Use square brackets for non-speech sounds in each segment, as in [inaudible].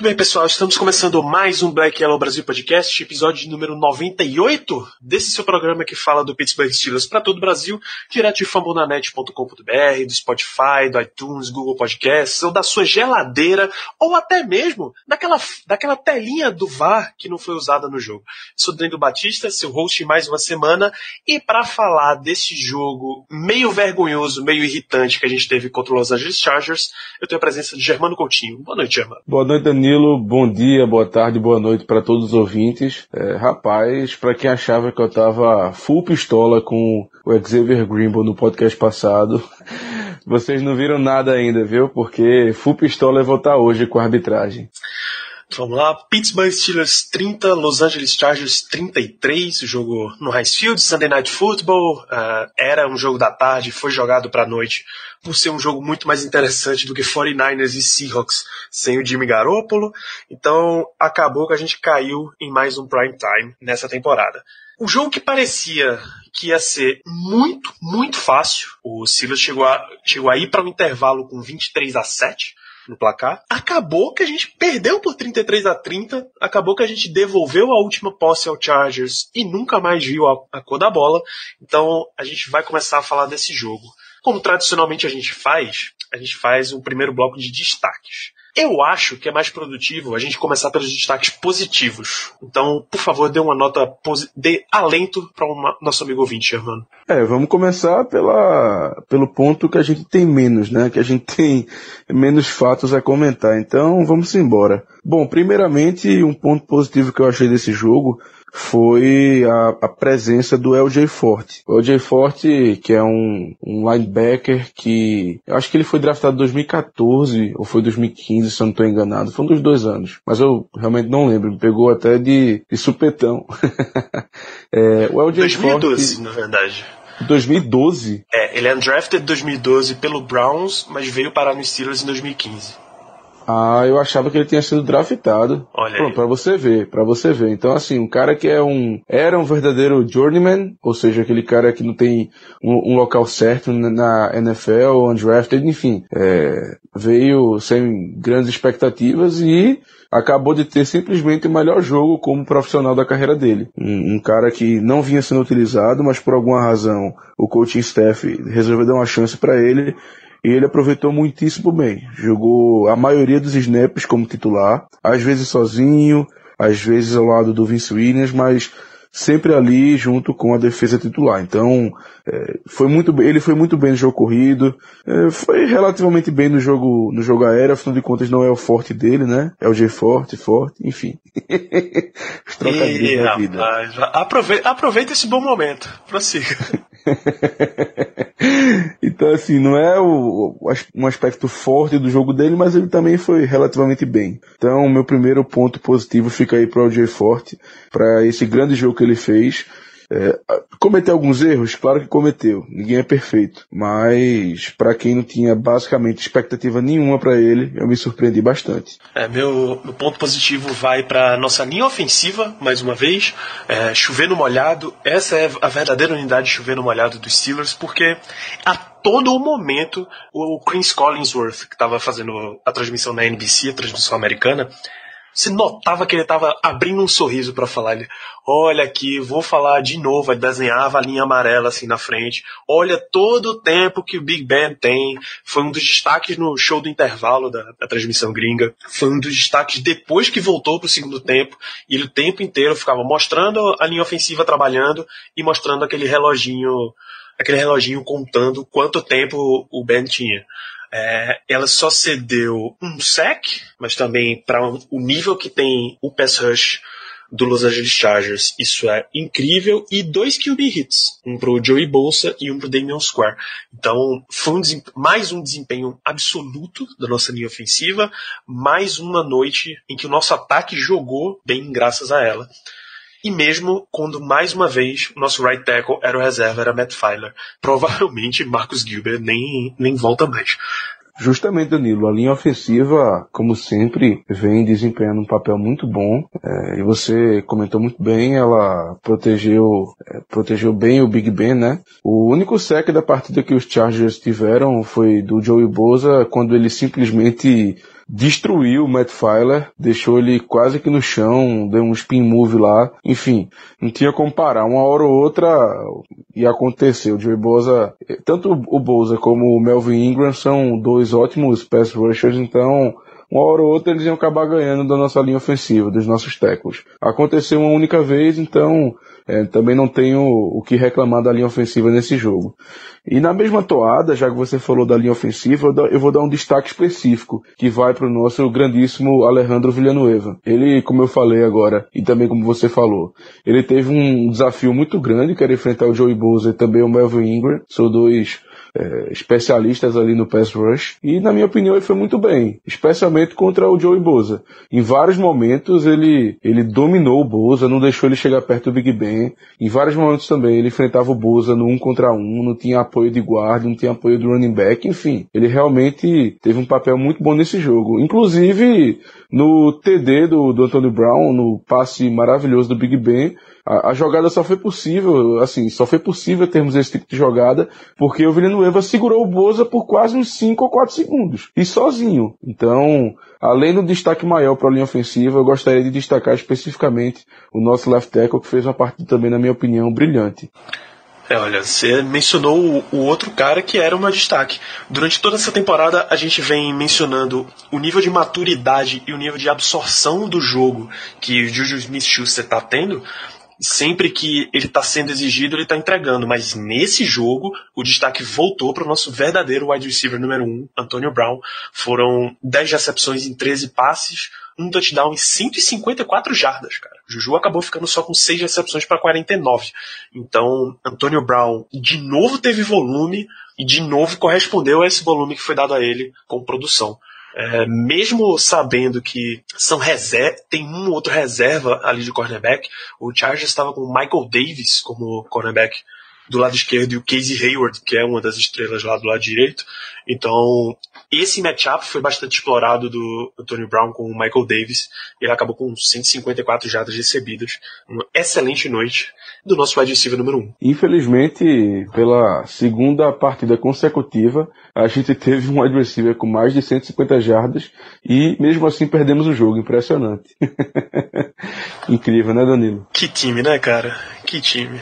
Muito bem, pessoal, estamos começando mais um Black Yellow Brasil Podcast, episódio número 98 desse seu programa que fala do Pittsburgh Steelers para todo o Brasil, direto de fambonanet.com.br, do Spotify, do iTunes, Google Podcasts, ou da sua geladeira, ou até mesmo daquela, daquela telinha do VAR que não foi usada no jogo. Sou Daniel Batista, seu host mais uma semana, e para falar desse jogo meio vergonhoso, meio irritante que a gente teve contra os Los Angeles Chargers, eu tenho a presença de Germano Coutinho. Boa noite, Germano. Boa noite, Danilo, bom dia, boa tarde, boa noite para todos os ouvintes. É, rapaz, para quem achava que eu tava full pistola com o Xavier Grimble no podcast passado, [laughs] vocês não viram nada ainda, viu? Porque full pistola é votar hoje com a arbitragem. Vamos lá, Pittsburgh Steelers 30, Los Angeles Chargers 33, o jogo no High Field, Sunday Night Football, uh, era um jogo da tarde, foi jogado para noite, por ser um jogo muito mais interessante do que 49ers e Seahawks sem o Jimmy Garoppolo, então acabou que a gente caiu em mais um prime time nessa temporada. Um jogo que parecia que ia ser muito, muito fácil, o Steelers chegou a, chegou a ir para um intervalo com 23 a 7, no placar. Acabou que a gente perdeu por 33 a 30, acabou que a gente devolveu a última posse ao Chargers e nunca mais viu a, a cor da bola. Então a gente vai começar a falar desse jogo. Como tradicionalmente a gente faz, a gente faz um primeiro bloco de destaques. Eu acho que é mais produtivo a gente começar pelos destaques positivos. Então, por favor, dê uma nota, dê alento para o nosso amigo ouvinte, Germano. É, vamos começar pela, pelo ponto que a gente tem menos, né? Que a gente tem menos fatos a comentar. Então, vamos embora. Bom, primeiramente, um ponto positivo que eu achei desse jogo foi a, a, presença do LJ Forte. O LJ Forte, que é um, um linebacker que eu acho que ele foi draftado em 2014 ou foi 2015, se eu não estou enganado. Foi um dos dois anos. Mas eu realmente não lembro. Me pegou até de, de supetão. [laughs] é, o LJ 2012, Forte, na verdade. 2012? É, ele é undrafted em 2012 pelo Browns, mas veio parar no Steelers em 2015. Ah, eu achava que ele tinha sido draftado. Olha Pronto, para você ver, para você ver. Então assim, um cara que é um era um verdadeiro journeyman, ou seja, aquele cara que não tem um, um local certo na NFL, undrafted, enfim, é, veio sem grandes expectativas e acabou de ter simplesmente o melhor jogo como profissional da carreira dele. Um, um, cara que não vinha sendo utilizado, mas por alguma razão o coaching staff resolveu dar uma chance para ele e ele aproveitou muitíssimo bem. Jogou a maioria dos snaps como titular, às vezes sozinho, às vezes ao lado do Vince Williams, mas sempre ali junto com a defesa titular. Então, é, foi muito bem, ele foi muito bem no jogo corrido, é, foi relativamente bem no jogo, no jogo aéreo, afinal de contas não é o forte dele, né? É o G forte, forte, enfim. [laughs] Os trocadilhos da vida. Aproveita, aproveita esse bom momento, prossiga. [laughs] [laughs] então, assim, não é o, um aspecto forte do jogo dele, mas ele também foi relativamente bem. Então, meu primeiro ponto positivo fica aí para o Jay Forte, para esse grande jogo que ele fez. É, cometeu alguns erros? Claro que cometeu. Ninguém é perfeito. Mas, para quem não tinha basicamente expectativa nenhuma para ele, eu me surpreendi bastante. É, meu, meu ponto positivo vai para nossa linha ofensiva, mais uma vez. É, chover no molhado. Essa é a verdadeira unidade de chover no molhado dos Steelers, porque a todo o momento o Chris Collinsworth, que estava fazendo a transmissão na NBC, a transmissão americana, você notava que ele estava abrindo um sorriso para falar. Ele, olha aqui, vou falar de novo. Ele desenhava a linha amarela assim na frente. Olha todo o tempo que o Big Ben tem. Foi um dos destaques no show do intervalo da, da transmissão gringa. Foi um dos destaques depois que voltou para o segundo tempo. E ele o tempo inteiro ficava mostrando a linha ofensiva trabalhando e mostrando aquele reloginho, aquele reloginho contando quanto tempo o Ben tinha. É, ela só cedeu um sec, mas também para o nível que tem o pass rush do Los Angeles Chargers. Isso é incrível. E dois QB hits. Um pro Joey Bolsa e um pro Damian Square. Então, foi um mais um desempenho absoluto da nossa linha ofensiva. Mais uma noite em que o nosso ataque jogou bem graças a ela. E mesmo quando mais uma vez o nosso right tackle era o reserva, era Matt Filer. Provavelmente Marcus Gilbert nem, nem volta mais. Justamente, Danilo, a linha ofensiva, como sempre, vem desempenhando um papel muito bom. É, e você comentou muito bem, ela protegeu, é, protegeu bem o Big Ben, né? O único sec da partida que os Chargers tiveram foi do Joey Bosa, quando ele simplesmente destruiu o Matt Filer, deixou ele quase que no chão, deu um spin move lá, enfim, não tinha como parar. Uma hora ou outra ia acontecer. O Joey Bosa, tanto o Bosa como o Melvin Ingram são dois ótimos pass rushers, então uma hora ou outra eles iam acabar ganhando da nossa linha ofensiva, dos nossos tackles. Aconteceu uma única vez, então é, também não tenho o que reclamar da linha ofensiva nesse jogo. E na mesma toada, já que você falou da linha ofensiva, eu vou dar um destaque específico, que vai para o nosso grandíssimo Alejandro Villanueva. Ele, como eu falei agora, e também como você falou, ele teve um desafio muito grande, que era enfrentar o Joey Bosa e também o Melvin Ingram, são dois é, especialistas ali no pass rush. E na minha opinião ele foi muito bem, especialmente contra o Joey Boza. Em vários momentos ele, ele dominou o Boza, não deixou ele chegar perto do Big Ben. Em vários momentos também ele enfrentava o Boza no um contra um, não tinha apoio de guarda, não tinha apoio do running back, enfim. Ele realmente teve um papel muito bom nesse jogo. Inclusive no TD do, do Brown, no passe maravilhoso do Big Ben, a, a, jogada só foi possível, assim, só foi possível termos esse tipo de jogada porque o Villanueva segurou o Boza por quase uns 5 ou 4 segundos. E sozinho. Então, além do destaque maior para a linha ofensiva, eu gostaria de destacar especificamente o nosso left tackle, que fez uma partida também, na minha opinião, brilhante. É, olha, você mencionou o, o, outro cara que era um destaque. Durante toda essa temporada, a gente vem mencionando o nível de maturidade e o nível de absorção do jogo que o Juju Smith-Schuster está tendo, sempre que ele está sendo exigido, ele está entregando. Mas nesse jogo, o destaque voltou para o nosso verdadeiro wide receiver número 1, um, Antonio Brown. Foram 10 recepções em 13 passes, um touchdown e 154 jardas, cara. Juju acabou ficando só com 6 recepções para 49. Então, Antonio Brown de novo teve volume e de novo correspondeu a esse volume que foi dado a ele com produção. É, mesmo sabendo que são tem um outro reserva ali de cornerback, o Chargers estava com Michael Davis como cornerback do lado esquerdo e o Casey Hayward, que é uma das estrelas lá do lado direito. Então, esse matchup foi bastante explorado do Tony Brown com o Michael Davis. Ele acabou com 154 jardas recebidas. Uma excelente noite do nosso wide receiver número 1. Infelizmente, pela segunda partida consecutiva, a gente teve um wide receiver com mais de 150 jardas e mesmo assim perdemos o jogo. Impressionante. [laughs] Incrível, né, Danilo? Que time, né, cara? Que time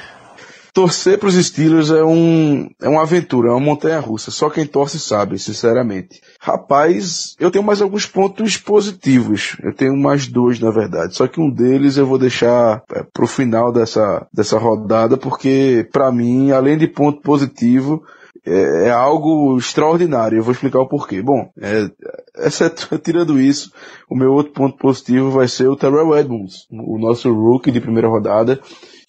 torcer para os Steelers é um é uma aventura, é uma montanha russa. Só quem torce sabe, sinceramente. Rapaz, eu tenho mais alguns pontos positivos. Eu tenho mais dois, na verdade. Só que um deles eu vou deixar é, pro final dessa dessa rodada, porque para mim, além de ponto positivo, é, é, algo extraordinário. Eu vou explicar o porquê. Bom, é, exceto, [laughs] tirando isso, o meu outro ponto positivo vai ser o Terrell Edmonds, o nosso rookie de primeira rodada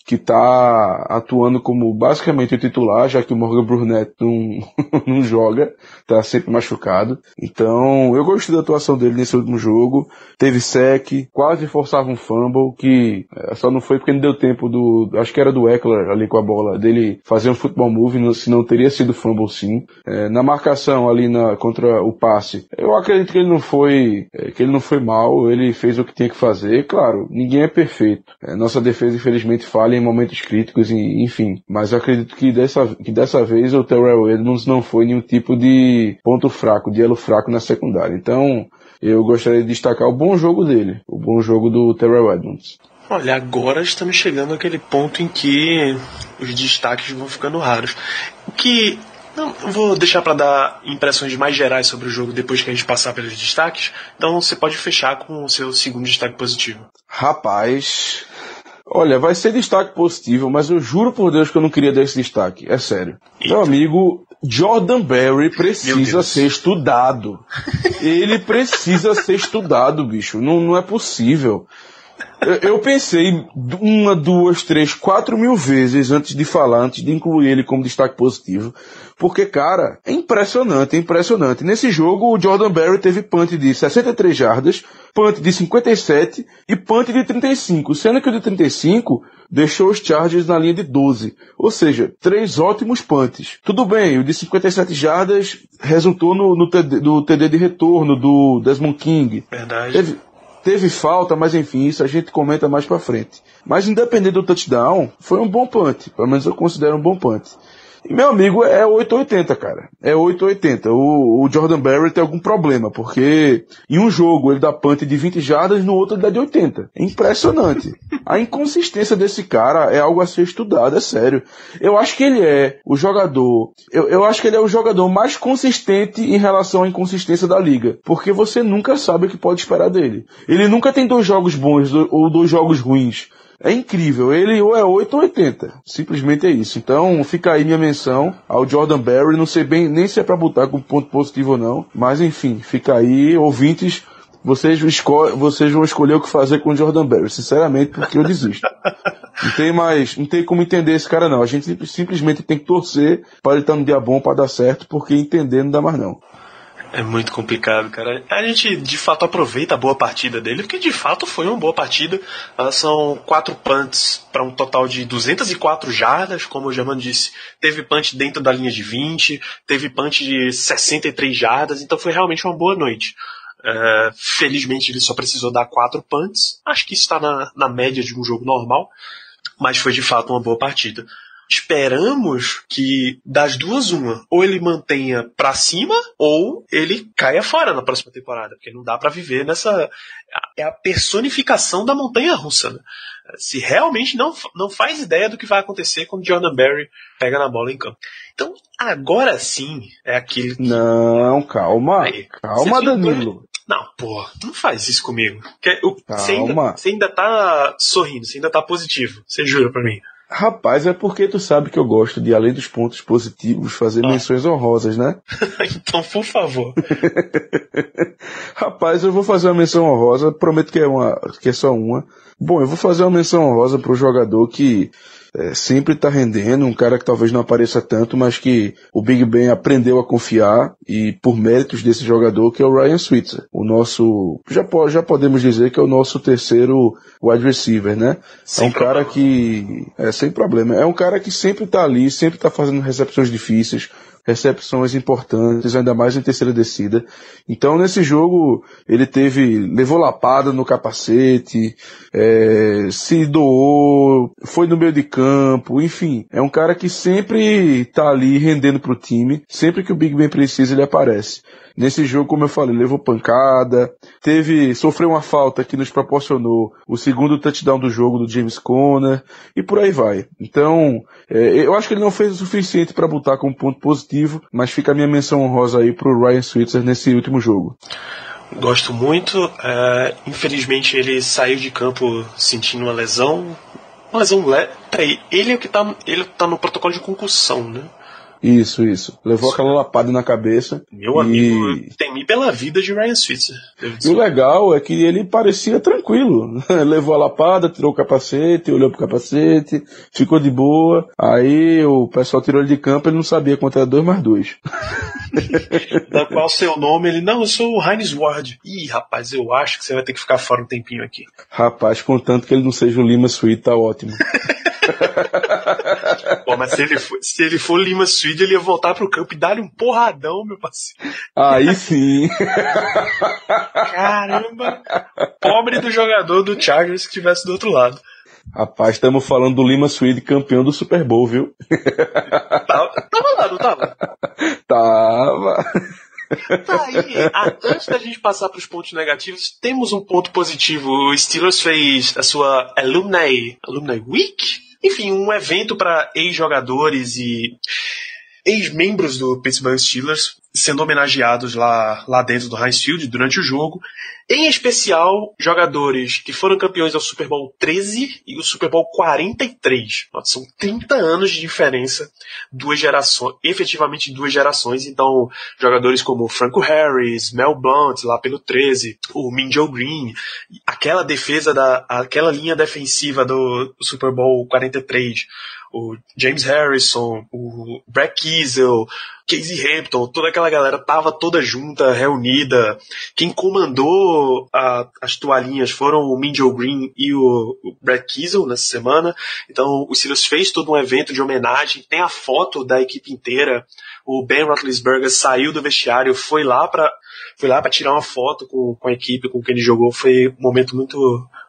que está atuando como basicamente o titular, já que o Morgan Burnett não, [laughs] não joga, está sempre machucado. Então, eu gostei da atuação dele nesse último jogo. Teve sec, quase forçava um fumble, que é, só não foi porque não deu tempo do, acho que era do Eckler ali com a bola, dele fazer um futebol move, se não teria sido fumble sim. É, na marcação ali na, contra o passe, eu acredito que ele não foi, é, que ele não foi mal, ele fez o que tinha que fazer. Claro, ninguém é perfeito. É, nossa defesa infelizmente falha em momentos críticos, e, enfim. Mas eu acredito que dessa, que dessa vez o Terrell Edmonds não foi nenhum tipo de ponto fraco, de elo fraco na secundária. Então, eu gostaria de destacar o bom jogo dele, o bom jogo do Terrell Edmonds. Olha, agora estamos chegando àquele ponto em que os destaques vão ficando raros. O que não, vou deixar para dar impressões mais gerais sobre o jogo depois que a gente passar pelos destaques. Então você pode fechar com o seu segundo destaque positivo. Rapaz, Olha, vai ser destaque positivo, mas eu juro por Deus que eu não queria dar esse destaque. É sério. Eita. Meu amigo, Jordan Berry precisa ser estudado. Ele precisa ser estudado, bicho. Não, não é possível. Eu, pensei uma, duas, três, quatro mil vezes antes de falar, antes de incluir ele como destaque positivo. Porque, cara, é impressionante, é impressionante. Nesse jogo, o Jordan Berry teve punt de 63 jardas, punt de 57 e punt de 35, sendo que o de 35 deixou os Chargers na linha de 12. Ou seja, três ótimos punts. Tudo bem, o de 57 jardas resultou no, no TD, do TD de retorno do Desmond King. Verdade. Teve, teve falta, mas enfim, isso a gente comenta mais pra frente. Mas independente do touchdown, foi um bom punt. Pelo menos eu considero um bom punt. E meu amigo é 880, cara. É 880. O, o Jordan Barrett tem algum problema, porque em um jogo ele dá punt de 20 jardas, no outro ele dá de 80. É impressionante. A inconsistência desse cara é algo a ser estudado, é sério. Eu acho que ele é o jogador, eu, eu acho que ele é o jogador mais consistente em relação à inconsistência da liga, porque você nunca sabe o que pode esperar dele. Ele nunca tem dois jogos bons ou dois jogos ruins. É incrível. Ele ou é 8 ou 80. Simplesmente é isso. Então fica aí minha menção ao Jordan Berry. Não sei bem nem se é para botar como ponto positivo ou não. Mas enfim, fica aí, ouvintes. Vocês, esco vocês vão escolher o que fazer com o Jordan Berry, sinceramente, porque eu desisto. Não tem mais, não tem como entender esse cara não. A gente simplesmente tem que torcer para ele estar no dia bom para dar certo, porque entender não dá mais não. É muito complicado, cara. A gente de fato aproveita a boa partida dele, porque de fato foi uma boa partida. Uh, são quatro punts para um total de 204 jardas, como o Germano disse. Teve punch dentro da linha de 20, teve punch de 63 jardas, então foi realmente uma boa noite. Uh, felizmente ele só precisou dar quatro punts. Acho que isso está na, na média de um jogo normal, mas foi de fato uma boa partida esperamos que das duas uma, ou ele mantenha para cima ou ele caia fora na próxima temporada, porque não dá para viver nessa é a personificação da montanha russa, né? Se realmente não, não faz ideia do que vai acontecer quando Jordan Berry pega na bola em campo. Então, agora sim é aquele que... Não, calma. Aí, calma, Danilo. Não, pô, não faz isso comigo. Você ainda, você ainda tá sorrindo, você ainda tá positivo. Você jura pra mim. Rapaz, é porque tu sabe que eu gosto de, além dos pontos positivos, fazer ah. menções honrosas, né? [laughs] então, por favor. [laughs] Rapaz, eu vou fazer uma menção honrosa, prometo que é, uma, que é só uma. Bom, eu vou fazer uma menção honrosa pro jogador que é, sempre está rendendo, um cara que talvez não apareça tanto, mas que o Big Ben aprendeu a confiar e por méritos desse jogador que é o Ryan Switzer, o nosso, já, já podemos dizer que é o nosso terceiro wide receiver, né? Sem é um problema. cara que, é sem problema, é um cara que sempre está ali, sempre está fazendo recepções difíceis, recepções importantes, ainda mais em terceira descida. Então nesse jogo ele teve, levou lapada no capacete, é, se doou, foi no meio de campo, enfim, é um cara que sempre tá ali rendendo pro time, sempre que o Big Ben precisa ele aparece. Nesse jogo, como eu falei, levou pancada, teve, sofreu uma falta que nos proporcionou o segundo touchdown do jogo do James Conner, e por aí vai. Então, é, eu acho que ele não fez o suficiente para botar como ponto positivo, mas fica a minha menção honrosa aí pro Ryan Switzer nesse último jogo. Gosto muito. É, infelizmente ele saiu de campo sentindo uma lesão. Uma lesão leve. Peraí, ele é o que tá. Ele tá no protocolo de concussão, né? Isso, isso. Levou aquela lapada na cabeça. Meu e... amigo, temi pela vida de Ryan Switzer. E o legal é que ele parecia tranquilo. [laughs] Levou a lapada, tirou o capacete, olhou pro capacete, ficou de boa. Aí o pessoal tirou ele de campo, ele não sabia quanto era dois mais dois. [laughs] [laughs] da qual seu nome? Ele, não, eu sou o Heinz Ward. Ih, rapaz, eu acho que você vai ter que ficar fora um tempinho aqui. Rapaz, contanto que ele não seja o Lima Sweet, tá ótimo. [laughs] Pô, mas se ele, for, se ele for Lima Swede, ele ia voltar pro campo e dar-lhe um porradão, meu parceiro. Aí sim. Caramba! Pobre do jogador do Chargers que estivesse do outro lado. Rapaz, estamos falando do Lima Swede, campeão do Super Bowl, viu? Tava, tava lá, não tava? Tava. Tá aí. Antes da gente passar para os pontos negativos, temos um ponto positivo. O Steelers fez a sua Alumni, Alumni Week? Enfim, um evento para ex-jogadores e ex-membros do Pittsburgh Steelers sendo homenageados lá, lá dentro do Heinz Field durante o jogo. Em especial, jogadores que foram campeões ao Super Bowl 13 e o Super Bowl 43. São 30 anos de diferença, duas gerações, efetivamente duas gerações. Então, jogadores como Franco Harris, Mel Blount, lá pelo 13, o Minjo Green, aquela defesa da, aquela linha defensiva do Super Bowl 43, o James Harrison, o Brett Kiesel, Casey Hampton, toda aquela galera tava toda junta, reunida. Quem comandou a, as toalhinhas foram o Minjo Green e o, o Brett Kiesel nessa semana. Então o Silas fez todo um evento de homenagem, tem a foto da equipe inteira. O Ben Roethlisberger saiu do vestiário, foi lá para foi lá para tirar uma foto com, com a equipe com quem ele jogou. Foi um momento muito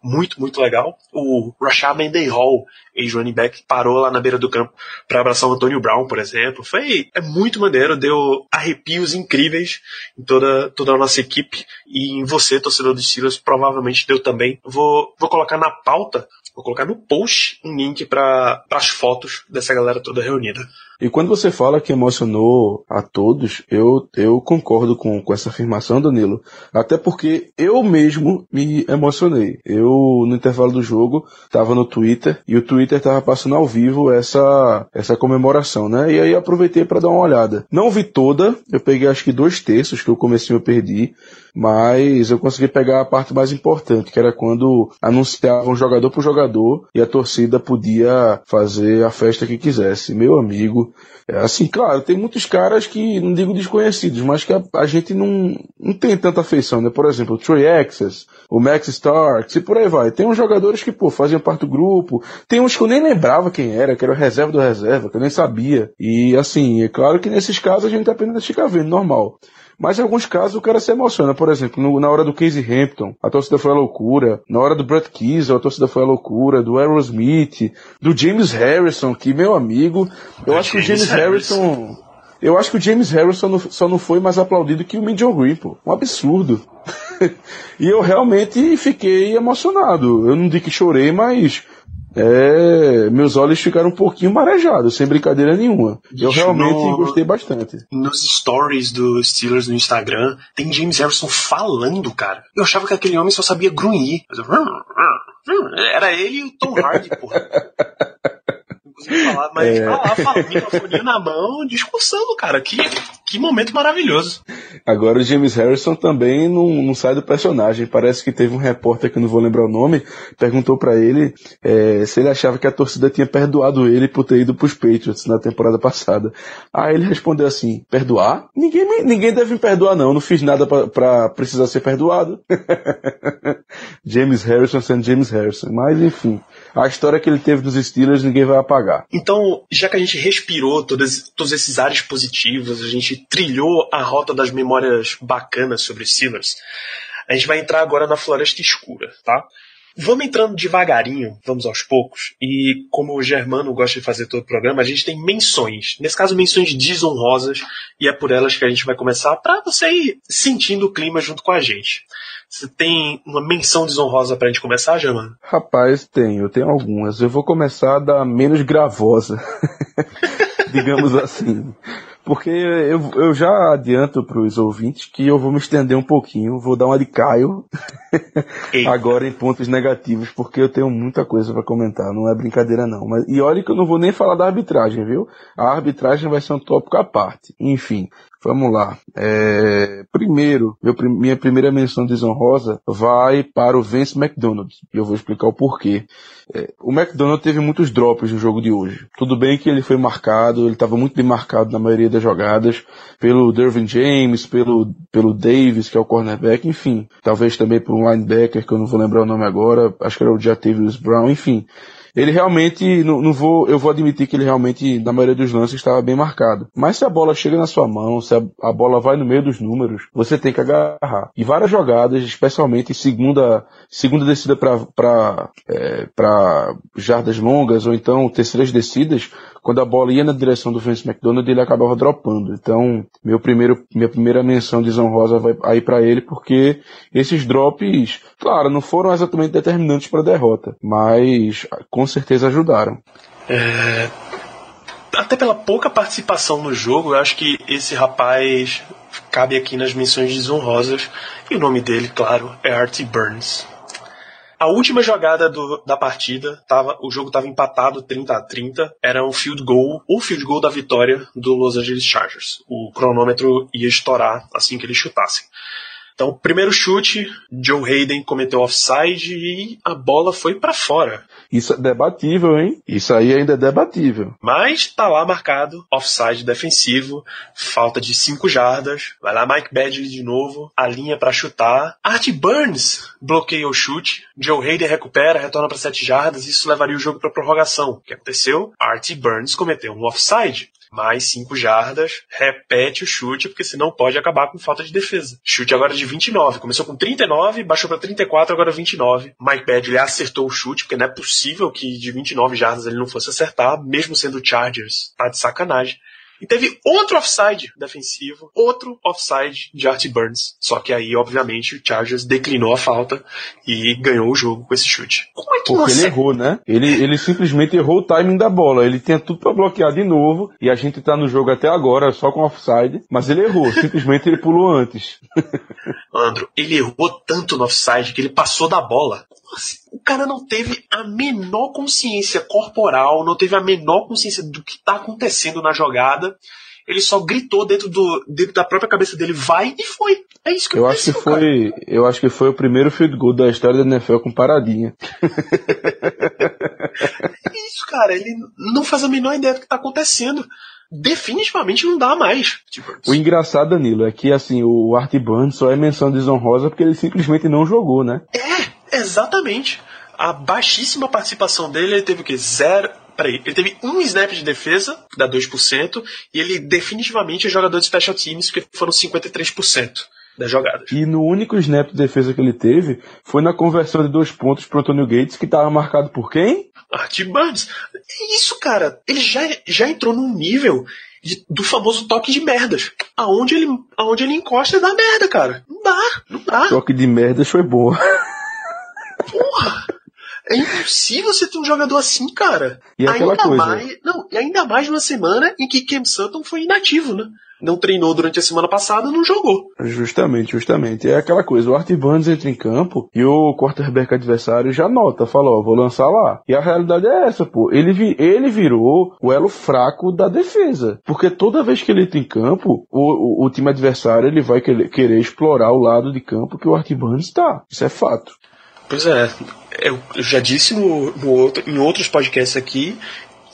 muito, muito legal. O Rashad Mendenhall, ex-running back, parou lá na beira do campo para abraçar o Antonio Brown, por exemplo. Foi é muito maneiro, deu arrepios incríveis em toda, toda a nossa equipe e em você, torcedor dos Steelers, provavelmente deu também. Vou, vou colocar na pauta Vou colocar no post um link para as fotos dessa galera toda reunida. E quando você fala que emocionou a todos, eu, eu concordo com, com essa afirmação, Danilo. Até porque eu mesmo me emocionei. Eu, no intervalo do jogo, estava no Twitter e o Twitter estava passando ao vivo essa, essa comemoração, né? E aí aproveitei para dar uma olhada. Não vi toda, eu peguei acho que dois terços, que o comecinho eu perdi, mas eu consegui pegar a parte mais importante, que era quando anunciavam jogador por jogador e a torcida podia fazer a festa que quisesse. Meu amigo, é assim, claro, tem muitos caras que, não digo desconhecidos, mas que a, a gente não, não tem tanta afeição, né? Por exemplo, o Troy Access, o Max Starks e por aí vai. Tem uns jogadores que, pô, faziam parte do grupo, tem uns que eu nem lembrava quem era, que era o reserva do reserva, que eu nem sabia. E assim, é claro que nesses casos a gente apenas fica vendo, normal. Mas em alguns casos o cara se emociona. Por exemplo, no, na hora do Casey Hampton, a torcida foi a loucura. Na hora do Brett Kiesel, a torcida foi a loucura. Do Aerosmith, do James Harrison, que meu amigo, eu acho que o James Harrison... Eu acho que o James Harrison só não foi mais aplaudido que o Minjon Green, pô. Um absurdo. [laughs] e eu realmente fiquei emocionado. Eu não digo que chorei, mas é, meus olhos ficaram um pouquinho marejados, sem brincadeira nenhuma. Eu realmente no, gostei bastante. Nos stories do Steelers no Instagram, tem James Harrison falando, cara. Eu achava que aquele homem só sabia grunhir. [laughs] Era ele e o Tom Hardy, porra. [laughs] falar, mas é... tá lá, falando, microfone na mão, discursando, cara. Que, que momento maravilhoso. Agora o James Harrison também não, não sai do personagem. Parece que teve um repórter que eu não vou lembrar o nome, perguntou para ele é, se ele achava que a torcida tinha perdoado ele por ter ido pros Patriots na temporada passada. Aí ele respondeu assim: perdoar? Ninguém, me, ninguém deve me perdoar, não. Não fiz nada para precisar ser perdoado. [laughs] James Harrison sendo James Harrison. Mas enfim a história que ele teve dos Steelers ninguém vai apagar. Então, já que a gente respirou todos, todos esses ares positivos, a gente trilhou a rota das memórias bacanas sobre Steelers, a gente vai entrar agora na floresta escura, tá? Vamos entrando devagarinho, vamos aos poucos, e como o Germano gosta de fazer todo o programa, a gente tem menções. Nesse caso, menções desonrosas, e é por elas que a gente vai começar, para você ir sentindo o clima junto com a gente. Você tem uma menção desonrosa pra gente começar, Germano? Rapaz, tenho, tenho algumas. Eu vou começar da menos gravosa, [laughs] digamos assim. Porque eu, eu já adianto para os ouvintes que eu vou me estender um pouquinho, vou dar uma de Caio [laughs] agora em pontos negativos, porque eu tenho muita coisa para comentar, não é brincadeira não. Mas, e olha que eu não vou nem falar da arbitragem, viu? A arbitragem vai ser um tópico à parte. Enfim, Vamos lá. É, primeiro, meu, minha primeira menção desonrosa vai para o Vince McDonald. E eu vou explicar o porquê. É, o McDonald teve muitos drops no jogo de hoje. Tudo bem que ele foi marcado, ele estava muito bem marcado na maioria das jogadas, pelo Dervin James, pelo, pelo Davis, que é o cornerback, enfim. Talvez também por um linebacker, que eu não vou lembrar o nome agora, acho que era o Jatavius Brown, enfim ele realmente, não, não, vou, eu vou admitir que ele realmente, na maioria dos lances, estava bem marcado. Mas se a bola chega na sua mão, se a, a bola vai no meio dos números, você tem que agarrar. E várias jogadas, especialmente segunda, segunda descida para é, jardas longas, ou então terceiras descidas, quando a bola ia na direção do Vince McDonald, ele acabava dropando. Então, meu primeiro, minha primeira menção desonrosa vai aí para ele, porque esses drops, claro, não foram exatamente determinantes para a derrota, mas com certeza ajudaram. É... até pela pouca participação no jogo, eu acho que esse rapaz cabe aqui nas menções desonrosas. E o nome dele, claro, é Artie Burns. A última jogada do, da partida, tava, o jogo estava empatado 30 a 30, era um field goal, o field goal da vitória do Los Angeles Chargers. O cronômetro ia estourar assim que eles chutassem. Então, primeiro chute, Joe Hayden cometeu offside e a bola foi para fora. Isso é debatível, hein? Isso aí ainda é debatível. Mas tá lá marcado, offside defensivo, falta de 5 jardas. Vai lá Mike Badgley de novo, a linha para chutar. Art Burns bloqueia o chute. Joe Hayden recupera, retorna para 7 jardas. Isso levaria o jogo para prorrogação. O que aconteceu? Art Burns cometeu um offside mais 5 jardas, repete o chute, porque senão pode acabar com falta de defesa. Chute agora de 29. Começou com 39, baixou para 34, agora 29. Mike Badley acertou o chute, porque não é possível que de 29 jardas ele não fosse acertar, mesmo sendo Chargers. Tá de sacanagem. E teve outro offside defensivo, outro offside de Art Burns. Só que aí, obviamente, o Chargers declinou a falta e ganhou o jogo com esse chute. Como é que Porque ele errou, né? Ele, ele simplesmente errou o timing da bola. Ele tinha tudo para bloquear de novo e a gente tá no jogo até agora só com offside, mas ele errou. [laughs] simplesmente ele pulou antes. Andro, ele errou tanto no offside que ele passou da bola. Nossa, o cara não teve a menor consciência corporal, não teve a menor consciência do que está acontecendo na jogada. Ele só gritou dentro, do, dentro da própria cabeça dele, vai e foi. É isso que eu acho que foi, cara. eu acho que foi o primeiro field goal da história da NFL com paradinha. [laughs] é isso, cara. Ele não faz a menor ideia do que está acontecendo definitivamente não dá mais. Tipo, o engraçado, Danilo, é que assim, o Art Burns só é menção desonrosa porque ele simplesmente não jogou, né? É, Exatamente. A baixíssima participação dele, ele teve o quê? Zero. Peraí, ele teve um snap de defesa, que dá 2%, e ele definitivamente é jogador de special teams, porque foram 53% das jogadas. E no único snap de defesa que ele teve foi na conversão de dois pontos pro Antônio Gates, que estava marcado por quem? Art Burns. Isso, cara. Ele já, já entrou num nível de, do famoso toque de merdas. Aonde ele, aonde ele encosta dá merda, cara. Não dá, não dá. Toque de merdas foi boa. [laughs] Porra! É impossível você ter um jogador assim, cara. E aquela ainda coisa. mais, não, e ainda mais numa semana em que Cam Sutton foi inativo, né? Não treinou durante a semana passada, não jogou. Justamente, justamente. É aquela coisa, o Art Burns entra em campo e o quarterback adversário já nota, fala, ó, vou lançar lá. E a realidade é essa, pô. Ele, vi, ele virou o elo fraco da defesa. Porque toda vez que ele entra em campo, o, o, o time adversário ele vai querer, querer explorar o lado de campo que o Art Burns está. Isso é fato. Pois é, eu já disse no, no outro, em outros podcasts aqui,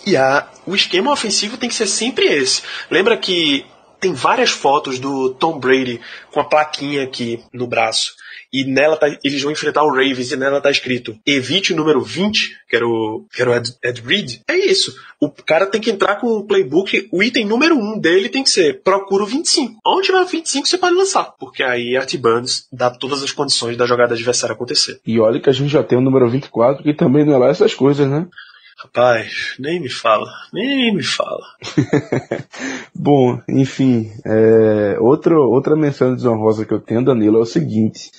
e a, o esquema ofensivo tem que ser sempre esse. Lembra que tem várias fotos do Tom Brady com a plaquinha aqui no braço. E nela tá, eles vão enfrentar o Ravens e nela tá escrito evite o número 20, que era o, que era o Ed, Ed Reed. É isso. O cara tem que entrar com o playbook, o item número 1 dele tem que ser procura o 25. Onde tiver o 25 você pode lançar, porque aí Art Burns dá todas as condições da jogada adversária acontecer. E olha que a gente já tem o número 24, que também não é lá essas coisas, né? Rapaz, nem me fala, nem me fala. [laughs] Bom, enfim, é, outro, outra menção desonrosa que eu tenho, Danilo, é o seguinte.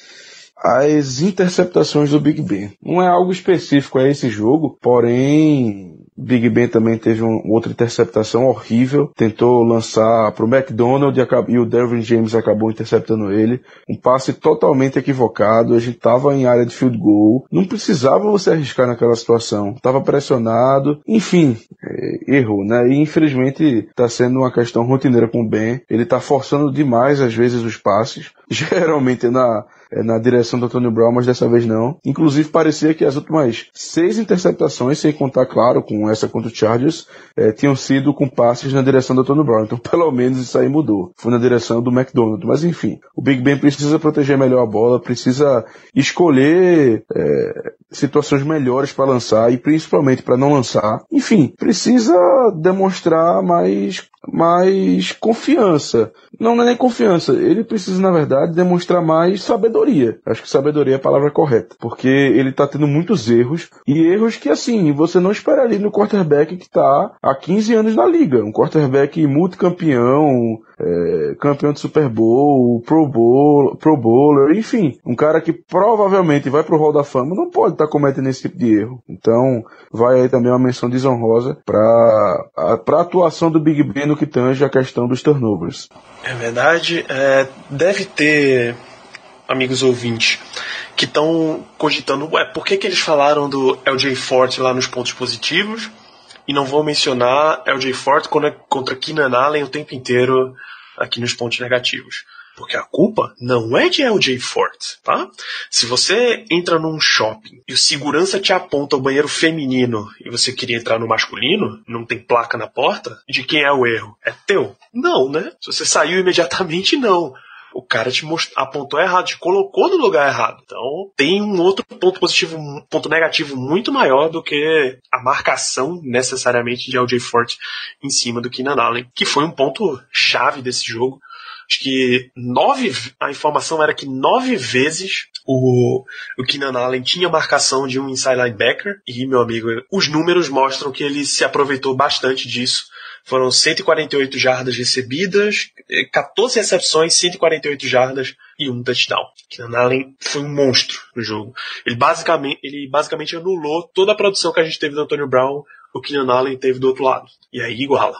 As interceptações do Big Ben. Não é algo específico a esse jogo, porém Big Ben também teve um, outra interceptação horrível. Tentou lançar para o McDonald e o Dervin James acabou interceptando ele. Um passe totalmente equivocado. A gente estava em área de field goal. Não precisava você arriscar naquela situação. Tava pressionado. Enfim, é, errou, né? E infelizmente está sendo uma questão rotineira com o Ben. Ele está forçando demais às vezes os passes. [laughs] Geralmente na na direção do Antônio Brown, mas dessa vez não. Inclusive parecia que as últimas seis interceptações, sem contar, claro, com essa contra o Chargers, é, tinham sido com passes na direção do Antônio Brown. Então [laughs] pelo menos isso aí mudou. Foi na direção do McDonald. Mas enfim, o Big Ben precisa proteger melhor a bola, precisa escolher é, situações melhores para lançar e principalmente para não lançar. Enfim, precisa demonstrar mais mais confiança. Não, não é nem confiança. Ele precisa, na verdade, demonstrar mais sabedoria. Acho que sabedoria é a palavra correta. Porque ele tá tendo muitos erros. E erros que, assim, você não esperaria no quarterback que tá há 15 anos na liga. Um quarterback multicampeão, é, campeão de Super Bowl, Pro Bowl, Pro Bowler, enfim, um cara que provavelmente vai pro Hall da Fama não pode estar tá cometendo esse tipo de erro. Então, vai aí também uma menção desonrosa para a atuação do Big Ben no que tange a questão dos turnovers. É verdade. É, deve ter amigos ouvintes que estão cogitando, ué, por que, que eles falaram do LJ Forte lá nos pontos positivos e não vão mencionar LJ Forte contra Keenan Allen o tempo inteiro aqui nos pontos negativos? Porque a culpa não é de LJ Forte, tá? Se você entra num shopping e o segurança te aponta o banheiro feminino e você queria entrar no masculino, não tem placa na porta, de quem é o erro? É teu? Não, né? Se você saiu imediatamente, não o cara te most... apontou errado, te colocou no lugar errado. Então tem um outro ponto positivo, um ponto negativo muito maior do que a marcação necessariamente de LJ Forte em cima do Keenan Allen, que foi um ponto chave desse jogo. Acho que nove, a informação era que nove vezes o, o Keenan Allen tinha marcação de um inside linebacker e, meu amigo, os números mostram que ele se aproveitou bastante disso foram 148 jardas recebidas, 14 recepções, 148 jardas e um touchdown. Keenan Allen foi um monstro no jogo. Ele basicamente, ele basicamente anulou toda a produção que a gente teve do Antonio Brown, o Keenan Allen teve do outro lado. E aí iguala.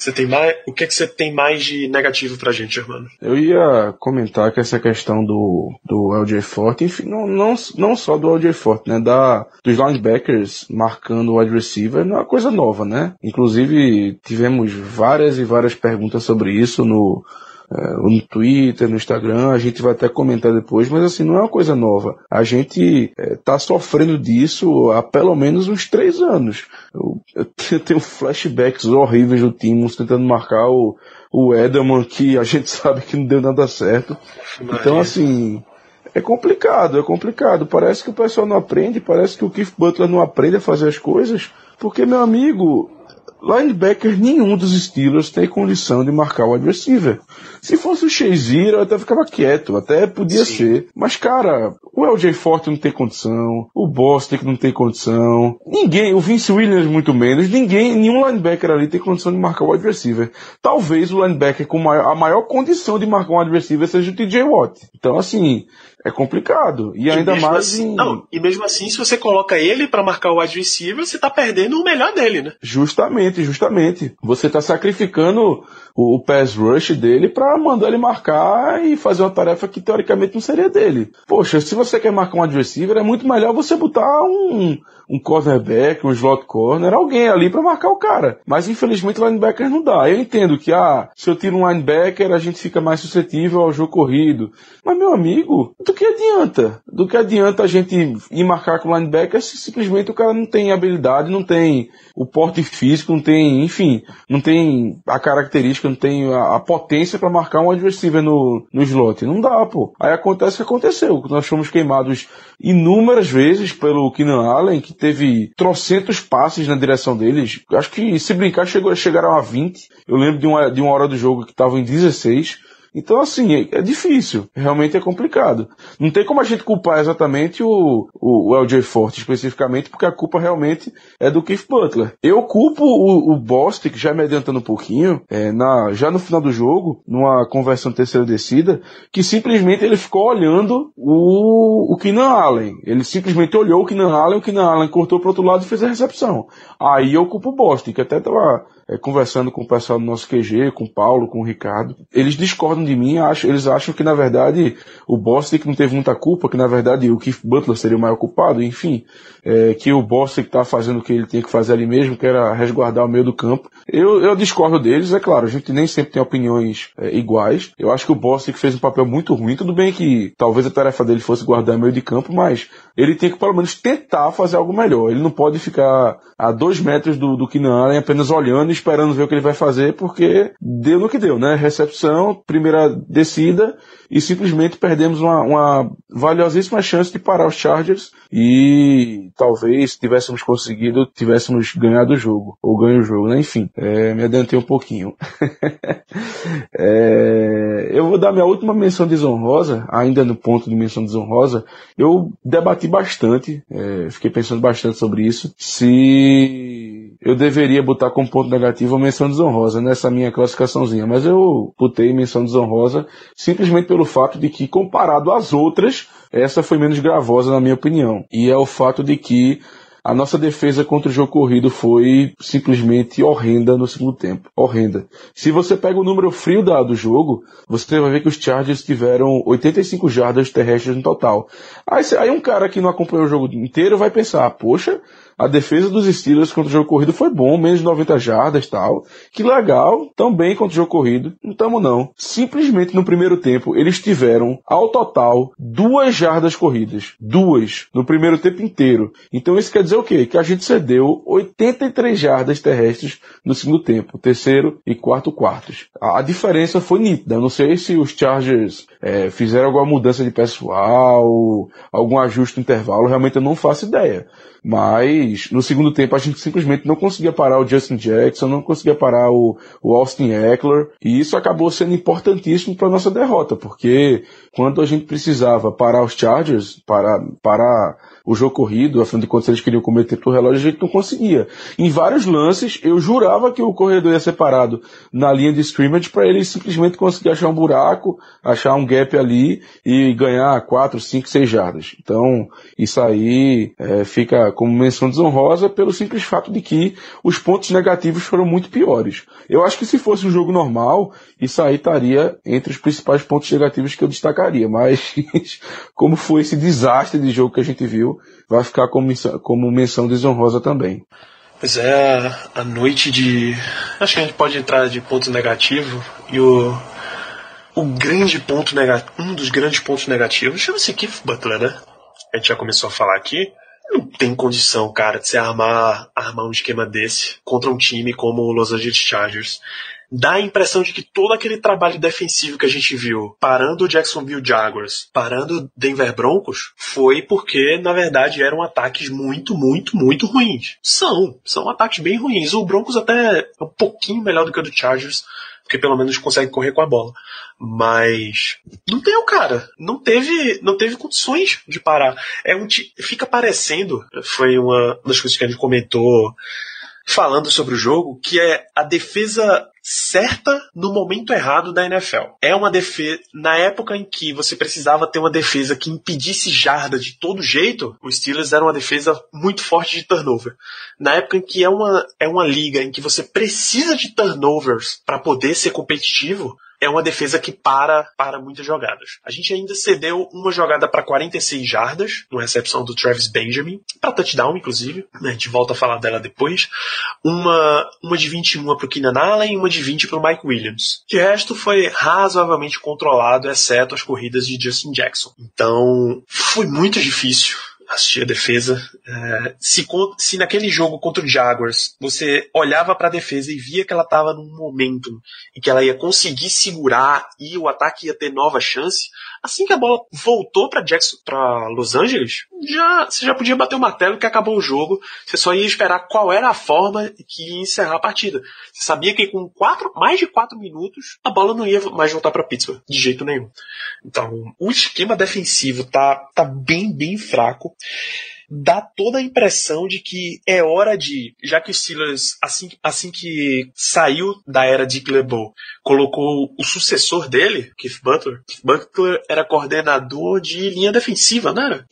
Você tem mais, o que, é que você tem mais de negativo pra gente, Germano? Eu ia comentar que essa questão do, do LJ Forte, enfim, não, não, não só do LJ Forte, né, da, dos linebackers marcando o wide receiver, não é uma coisa nova, né? Inclusive, tivemos várias e várias perguntas sobre isso no, no Twitter, no Instagram, a gente vai até comentar depois, mas assim, não é uma coisa nova. A gente está é, sofrendo disso há pelo menos uns três anos. Eu, eu [laughs] tenho flashbacks horríveis do Timos tentando marcar o, o Edelman, que a gente [laughs] sabe que não deu nada certo. Então, assim, é complicado, é complicado. Parece que o pessoal não aprende, parece que o Keith Butler não aprende a fazer as coisas, porque, meu amigo, linebacker nenhum dos Steelers tem condição de marcar o wide receiver. Se fosse o Shazier, eu até ficava quieto, até podia Sim. ser. Mas, cara, o LJ Forte não tem condição, o Bostic não tem condição, ninguém, o Vince Williams muito menos, ninguém, nenhum linebacker ali tem condição de marcar o wide receiver. Talvez o linebacker com a maior condição de marcar um wide receiver seja o TJ Watt. Então, assim, é complicado. E, e ainda mais assim, em... Não, e mesmo assim, se você coloca ele para marcar o wide receiver, você tá perdendo o melhor dele, né? Justamente, justamente. Você tá sacrificando o, o pass rush dele para mandar ele marcar e fazer uma tarefa que teoricamente não seria dele. Poxa, se você quer marcar um adversário, é muito melhor você botar um, um cornerback, um slot corner, alguém ali para marcar o cara. Mas infelizmente o linebacker não dá. Eu entendo que, ah, se eu tiro um linebacker, a gente fica mais suscetível ao jogo corrido. Mas, meu amigo, do que adianta? Do que adianta a gente ir marcar com linebacker se simplesmente o cara não tem habilidade, não tem o porte físico, não tem, enfim, não tem a característica, não tem a, a potência para marcar um adversário no, no slot. Não dá, pô. Aí acontece o que aconteceu. Nós fomos queimados inúmeras vezes pelo Keenan Allen, que teve trocentos passes na direção deles. Acho que, se brincar, chegou, chegaram a 20. Eu lembro de uma, de uma hora do jogo que estava em 16. Então, assim, é, é, difícil. Realmente é complicado. Não tem como a gente culpar exatamente o, o, o LJ Forte especificamente, porque a culpa realmente é do Keith Butler. Eu culpo o, o Bostic, já me adiantando um pouquinho, é, na, já no final do jogo, numa conversão terceira descida, que simplesmente ele ficou olhando o, o Keenan Allen. Ele simplesmente olhou o Keenan Allen, o Keenan Allen cortou pro outro lado e fez a recepção. Aí eu culpo o Bostic, até tava é, conversando com o pessoal do nosso QG, com o Paulo, com o Ricardo, eles discordam de mim, acham, eles acham que na verdade o Bostic não teve muita culpa, que na verdade o Keith Butler seria o maior culpado, enfim, é, que o Bostic está fazendo o que ele tinha que fazer ali mesmo, que era resguardar o meio do campo. Eu, eu discordo deles, é claro, a gente nem sempre tem opiniões é, iguais. Eu acho que o Bostic fez um papel muito ruim, tudo bem que talvez a tarefa dele fosse guardar o meio de campo, mas ele tem que pelo menos tentar fazer algo melhor. Ele não pode ficar a dois metros do, do Keenan Allen apenas olhando e esperando ver o que ele vai fazer, porque deu no que deu, né? Recepção, primeira descida e simplesmente perdemos uma, uma valiosíssima chance de parar os Chargers e talvez tivéssemos conseguido, tivéssemos ganhado o jogo, ou ganho o jogo, né? Enfim, é, me adiantei um pouquinho. [laughs] é, eu vou dar minha última menção desonrosa, ainda no ponto de menção desonrosa, eu debati bastante, é, fiquei pensando bastante sobre isso, se eu deveria botar como ponto negativo a menção desonrosa nessa minha classificaçãozinha, mas eu botei menção desonrosa simplesmente pelo fato de que, comparado às outras, essa foi menos gravosa na minha opinião. E é o fato de que a nossa defesa contra o jogo corrido foi simplesmente horrenda no segundo tempo. Horrenda. Se você pega o número frio da, do jogo, você vai ver que os Chargers tiveram 85 jardas terrestres no total. Aí, aí um cara que não acompanhou o jogo inteiro vai pensar, poxa, a defesa dos Steelers contra o jogo corrido foi bom, menos de 90 jardas tal. Que legal, tão bem contra o jogo corrido. Não tamo não. Simplesmente no primeiro tempo, eles tiveram, ao total, duas jardas corridas. Duas. No primeiro tempo inteiro. Então isso quer dizer o quê? Que a gente cedeu 83 jardas terrestres no segundo tempo. Terceiro e quarto quartos. A, diferença foi nítida. não sei se os Chargers é, fizeram alguma mudança de pessoal, algum ajuste no intervalo. Realmente eu não faço ideia. Mas no segundo tempo a gente simplesmente não conseguia parar o Justin Jackson, não conseguia parar o, o Austin Eckler, e isso acabou sendo importantíssimo para nossa derrota, porque quando a gente precisava parar os Chargers, para, parar o jogo corrido, afinal de contas eles queriam cometer pro relógio, a gente não conseguia. Em vários lances, eu jurava que o corredor ia ser parado na linha de scrimmage para ele simplesmente conseguir achar um buraco, achar um gap ali e ganhar 4, 5, 6 jardas. Então, isso aí é, fica como menção desonrosa pelo simples fato de que os pontos negativos foram muito piores. Eu acho que se fosse um jogo normal, isso aí estaria entre os principais pontos negativos que eu destacaria, mas [laughs] como foi esse desastre de jogo que a gente viu, vai ficar como como menção desonrosa também. Pois é, a, noite de. Acho que a gente pode entrar de ponto negativo e o. O grande ponto negativo. Um dos grandes pontos negativos chama-se Keith Butler, né? A gente já começou a falar aqui. Não tem condição, cara, de você armar, armar um esquema desse contra um time como o Los Angeles Chargers dá a impressão de que todo aquele trabalho defensivo que a gente viu, parando o Jacksonville Jaguars, parando o Denver Broncos, foi porque, na verdade, eram ataques muito, muito, muito ruins. São, são ataques bem ruins. O Broncos até é um pouquinho melhor do que o do Chargers, porque pelo menos consegue correr com a bola. Mas não tem o cara, não teve, não teve condições de parar. É um fica parecendo, foi uma das coisas que a gente comentou falando sobre o jogo, que é a defesa certa no momento errado da NFL. É uma defesa. Na época em que você precisava ter uma defesa que impedisse jarda de todo jeito, os Steelers eram uma defesa muito forte de turnover. Na época em que é uma, é uma liga em que você precisa de turnovers para poder ser competitivo, é uma defesa que para para muitas jogadas. A gente ainda cedeu uma jogada para 46 jardas, uma recepção do Travis Benjamin, para touchdown, inclusive. Né? A gente volta a falar dela depois. Uma, uma de 21 para o Keenan Allen e uma de 20 para o Mike Williams. De resto, foi razoavelmente controlado, exceto as corridas de Justin Jackson. Então, foi muito difícil assistir a defesa. É, se, se naquele jogo contra o Jaguars você olhava para a defesa e via que ela estava num momento em que ela ia conseguir segurar e o ataque ia ter nova chance, assim que a bola voltou para Jackson, para Los Angeles, já você já podia bater o martelo que acabou o jogo. Você só ia esperar qual era a forma que ia encerrar a partida. Você sabia que com quatro, mais de quatro minutos a bola não ia mais voltar para Pittsburgh de jeito nenhum. Então o esquema defensivo tá tá bem bem fraco dá toda a impressão de que é hora de, já que o Steelers, assim, assim que saiu da era de LeBeau, colocou o sucessor dele, Keith Butler. Keith Butler era coordenador de linha defensiva, não era?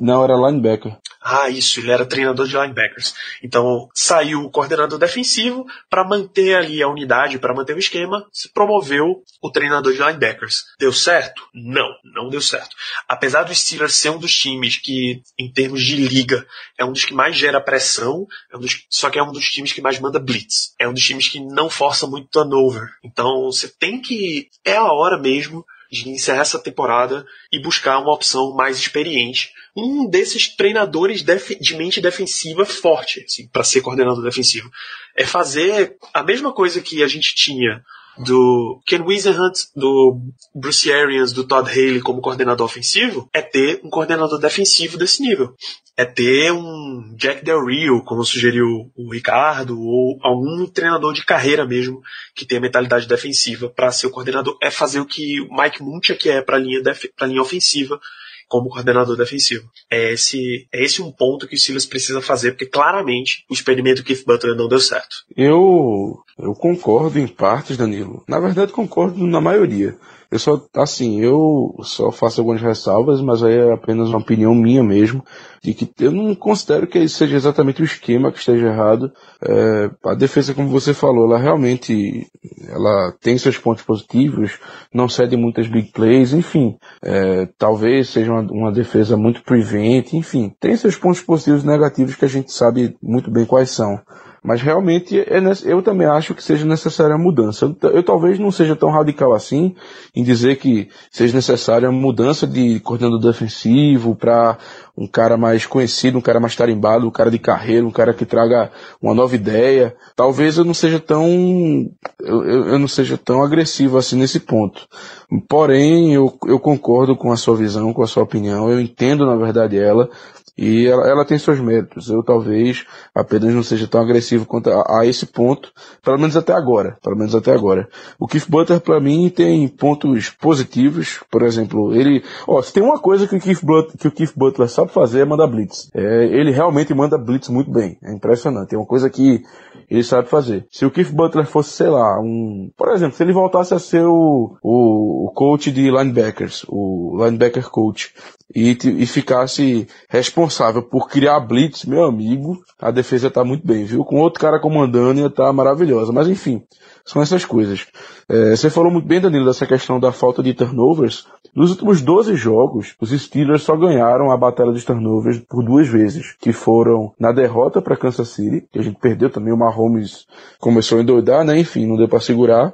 Não, era linebacker. Ah, isso, ele era treinador de linebackers. Então, saiu o coordenador defensivo para manter ali a unidade, para manter o esquema, se promoveu o treinador de linebackers. Deu certo? Não, não deu certo. Apesar do Steelers ser um dos times que, em termos de liga, é um dos que mais gera pressão, é um dos, só que é um dos times que mais manda blitz. É um dos times que não força muito turnover. Então, você tem que. É a hora mesmo de encerrar essa temporada e buscar uma opção mais experiente. Um desses treinadores de mente defensiva forte, assim, para ser coordenador defensivo. É fazer a mesma coisa que a gente tinha do Ken Wisenhunt, do Bruce Arians, do Todd Haley como coordenador ofensivo, é ter um coordenador defensivo desse nível. É ter um Jack Del Rio, como sugeriu o Ricardo, ou algum treinador de carreira mesmo que tenha mentalidade defensiva para ser o coordenador. É fazer o que o Mike Muncha que é para a linha, linha ofensiva como coordenador defensivo. É esse, é esse um ponto que o Silas precisa fazer, porque claramente o experimento Keith Butler não deu certo. Eu, eu concordo em partes, Danilo. Na verdade, concordo na maioria. Eu só, assim, eu só faço algumas ressalvas, mas aí é apenas uma opinião minha mesmo, de que eu não considero que seja exatamente o esquema que esteja errado. É, a defesa, como você falou, ela realmente, ela tem seus pontos positivos, não cede muitas big plays, enfim, é, talvez seja uma, uma, defesa muito prevent, enfim, tem seus pontos positivos e negativos que a gente sabe muito bem quais são. Mas realmente é, eu também acho que seja necessária a mudança. Eu, eu, talvez não seja tão radical assim em dizer que seja necessária a mudança de coordenador defensivo para um cara mais conhecido, um cara mais tarimbado, um cara de carreira, um cara que traga uma nova ideia. Talvez eu não seja tão eu, eu não seja tão agressivo assim nesse ponto. Porém, eu, eu concordo com a sua visão, com a sua opinião. Eu entendo na verdade ela. E ela, ela, tem seus méritos. Eu talvez apenas não seja tão agressivo quanto a, a, esse ponto, pelo menos até agora. Pelo menos até agora. O Keith Butler, para mim, tem pontos positivos. Por exemplo, ele. Ó, se tem uma coisa que o Keith Butler, que o Keith Butler sabe fazer é mandar blitz. É, ele realmente manda blitz muito bem. É impressionante. Tem uma coisa que ele sabe fazer. Se o Keith Butler fosse, sei lá, um. Por exemplo, se ele voltasse a ser o, o, o coach de linebackers, o linebacker coach, e, e ficasse responsável por criar blitz, meu amigo, a defesa tá muito bem, viu? Com outro cara comandando ia tá maravilhosa. Mas enfim, são essas coisas. É, você falou muito bem, Danilo, dessa questão da falta de turnovers. Nos últimos 12 jogos, os Steelers só ganharam a batalha dos turnovers por duas vezes, que foram na derrota para Kansas City, que a gente perdeu também, o Mahomes começou a endoidar, né? Enfim, não deu para segurar.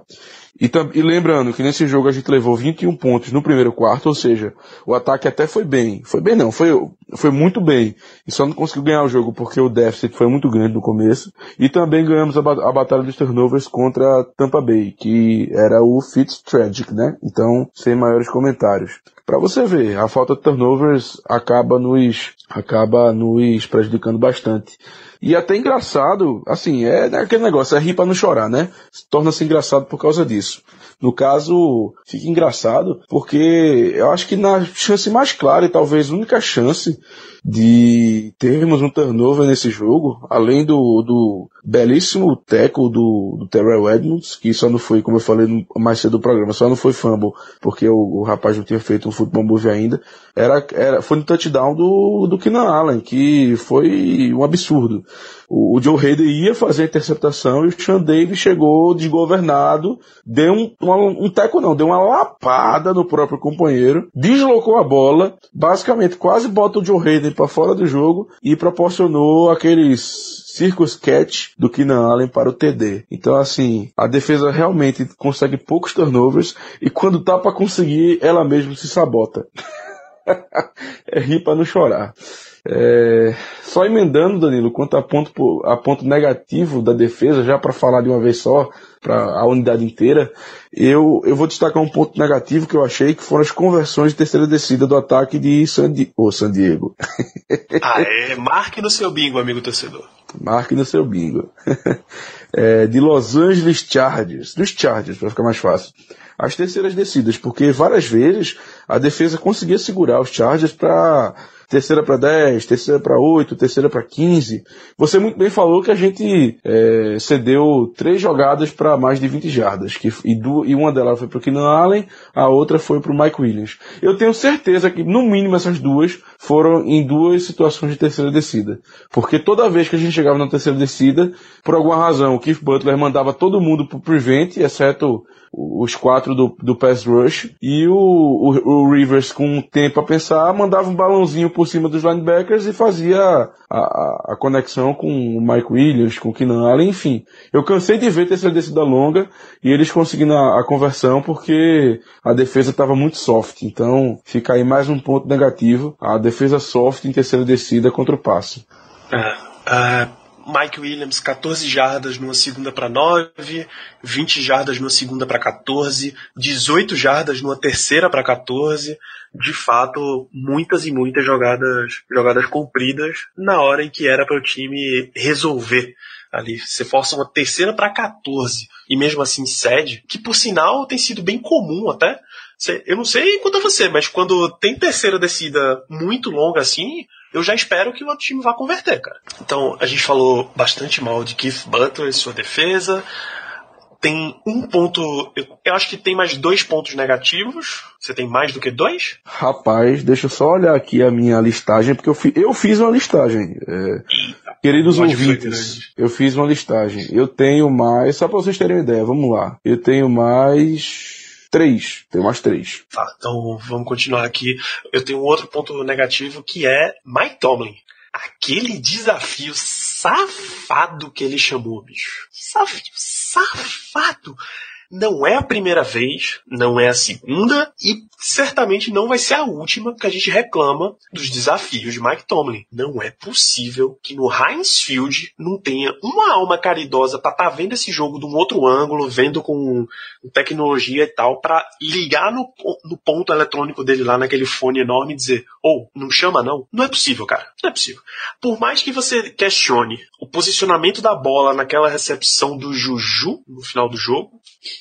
E, e, lembrando que nesse jogo a gente levou 21 pontos no primeiro quarto, ou seja, o ataque até foi bem. Foi bem não, foi, foi muito bem. E só não conseguiu ganhar o jogo porque o déficit foi muito grande no começo. E também ganhamos a, a batalha dos turnovers contra Tampa Bay, que era o Fitztragic, né? Então, sem maiores comentários. Para você ver, a falta de turnovers acaba nos, acaba nos prejudicando bastante. E até engraçado, assim, é aquele negócio, é rir pra não chorar, né? Torna-se engraçado por causa disso. No caso, fica engraçado porque eu acho que na chance mais clara e talvez única chance de termos um turnover nesse jogo, além do, do belíssimo teco do, do Terrell Edmonds, que só não foi, como eu falei mais cedo do programa, só não foi fumble, porque o, o rapaz não tinha feito um futebol move ainda, era, era, foi no touchdown do, do Keenan Allen, que foi um absurdo. O, o Joe Hayden ia fazer a interceptação e o Sean Davis chegou desgovernado, deu um, uma, um teco não, deu uma lapada no próprio companheiro, deslocou a bola, basicamente quase bota o Joe Hayden para fora do jogo e proporcionou aqueles circus catch do Keenan Allen para o TD. Então, assim, a defesa realmente consegue poucos turnovers e quando tá para conseguir, ela mesma se sabota. [laughs] é rir para não chorar. É, só emendando, Danilo, quanto a ponto, a ponto negativo da defesa, já para falar de uma vez só, para a unidade inteira, eu, eu vou destacar um ponto negativo que eu achei que foram as conversões de terceira descida do ataque de San, Di oh, San Diego. [laughs] ah, é. Marque no seu bingo, amigo torcedor. Marque no seu bingo. [laughs] é, de Los Angeles Chargers, dos Chargers, para ficar mais fácil. As terceiras descidas, porque várias vezes a defesa conseguia segurar os Chargers para terceira para 10, terceira para 8, terceira para 15. Você muito bem falou que a gente é, cedeu três jogadas para mais de 20 jardas, que, e, du, e uma delas foi para o Keenan Allen, a outra foi para o Mike Williams. Eu tenho certeza que, no mínimo, essas duas foram em duas situações de terceira descida. Porque toda vez que a gente chegava na terceira descida, por alguma razão, o Keith Butler mandava todo mundo pro prevent, exceto os quatro do, do pass rush, e o, o, o Rivers, com tempo a pensar, mandava um balãozinho por cima dos linebackers e fazia a, a, a conexão com o Mike Williams, com o Keenan Allen, enfim. Eu cansei de ver terceira descida longa e eles conseguindo a, a conversão porque a defesa estava muito soft. Então, fica aí mais um ponto negativo. A defesa soft em terceira descida contra o passe. É, Mike Williams, 14 jardas numa segunda para 9, 20 jardas numa segunda para 14, 18 jardas numa terceira para 14. De fato, muitas e muitas jogadas, jogadas compridas na hora em que era para o time resolver ali. Você força uma terceira para 14 e mesmo assim cede, que por sinal tem sido bem comum até Eu não sei quanto a você, mas quando tem terceira descida muito longa assim, eu já espero que o outro time vá converter, cara. Então, a gente falou bastante mal de Keith Butler e sua defesa. Tem um ponto. Eu, eu acho que tem mais dois pontos negativos. Você tem mais do que dois? Rapaz, deixa eu só olhar aqui a minha listagem, porque eu, fi, eu fiz uma listagem. É, queridos ouvintes, eu fiz uma listagem. Eu tenho mais. Só pra vocês terem uma ideia, vamos lá. Eu tenho mais. Três. Tem mais três. Tá, então vamos continuar aqui. Eu tenho um outro ponto negativo que é Mike Tomlin. Aquele desafio safado que ele chamou, bicho. Desafio safado. Não é a primeira vez, não é a segunda e certamente não vai ser a última que a gente reclama dos desafios de Mike Tomlin. Não é possível que no Heinz Field não tenha uma alma caridosa para estar tá vendo esse jogo de um outro ângulo, vendo com tecnologia e tal, para ligar no, no ponto eletrônico dele lá naquele fone enorme e dizer: ou oh, não chama não? Não é possível, cara. Não é possível. Por mais que você questione o posicionamento da bola naquela recepção do Juju no final do jogo,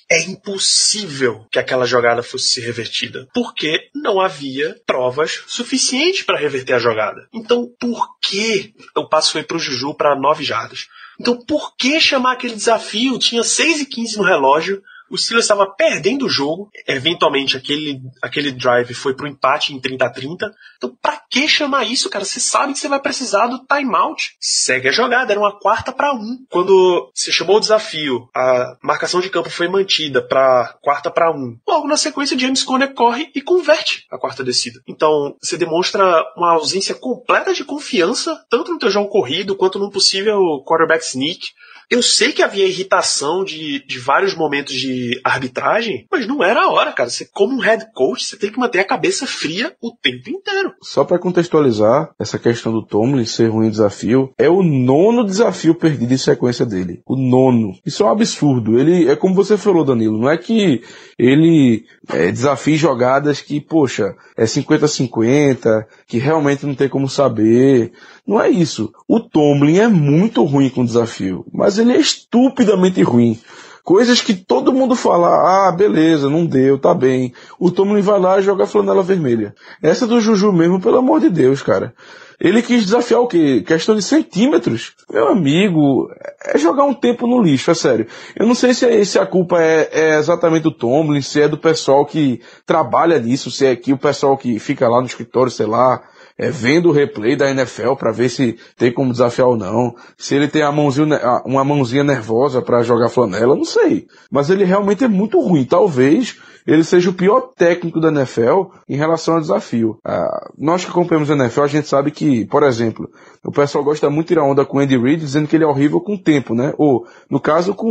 é impossível que aquela jogada fosse revertida, porque não havia provas suficientes para reverter a jogada. Então, por que o passo foi para o Juju para 9 jardas? Então, por que chamar aquele desafio? Tinha 6 e 15 no relógio o Steelers estava perdendo o jogo. Eventualmente, aquele, aquele drive foi pro empate em 30 a 30. Então, pra que chamar isso, cara? Você sabe que você vai precisar do timeout. Segue a jogada. Era uma quarta para um. Quando você chamou o desafio, a marcação de campo foi mantida para quarta para um. Logo na sequência, James Conner corre e converte a quarta descida. Então, você demonstra uma ausência completa de confiança, tanto no teu jogo corrido quanto num possível quarterback sneak. Eu sei que havia irritação de, de vários momentos de arbitragem, mas não era a hora, cara. Você, como um head coach, você tem que manter a cabeça fria o tempo inteiro. Só para contextualizar, essa questão do Tomlin ser ruim desafio, é o nono desafio perdido em sequência dele. O nono. Isso é um absurdo. Ele, é como você falou, Danilo, não é que ele é, desafie jogadas que, poxa, é 50-50, que realmente não tem como saber. Não é isso. O Tomlin é muito ruim com desafio, mas ele é estupidamente ruim. Coisas que todo mundo fala, ah, beleza, não deu, tá bem. O Tomlin vai lá e joga a flanela vermelha. Essa do Juju mesmo, pelo amor de Deus, cara. Ele quis desafiar o quê? Questão de centímetros. Meu amigo, é jogar um tempo no lixo, é sério. Eu não sei se, é, se a culpa é, é, exatamente do Tomlin, se é do pessoal que trabalha nisso, se é aqui o pessoal que fica lá no escritório, sei lá, é, vendo o replay da NFL para ver se tem como desafiar ou não. Se ele tem a mãozinha, uma mãozinha nervosa para jogar flanela, não sei. Mas ele realmente é muito ruim. Talvez ele seja o pior técnico da NFL em relação ao desafio. Ah, nós que acompanhamos a NFL, a gente sabe que, por exemplo, o pessoal gosta muito de tirar onda com o Andy Reid dizendo que ele é horrível com o tempo, né? Ou, no caso, com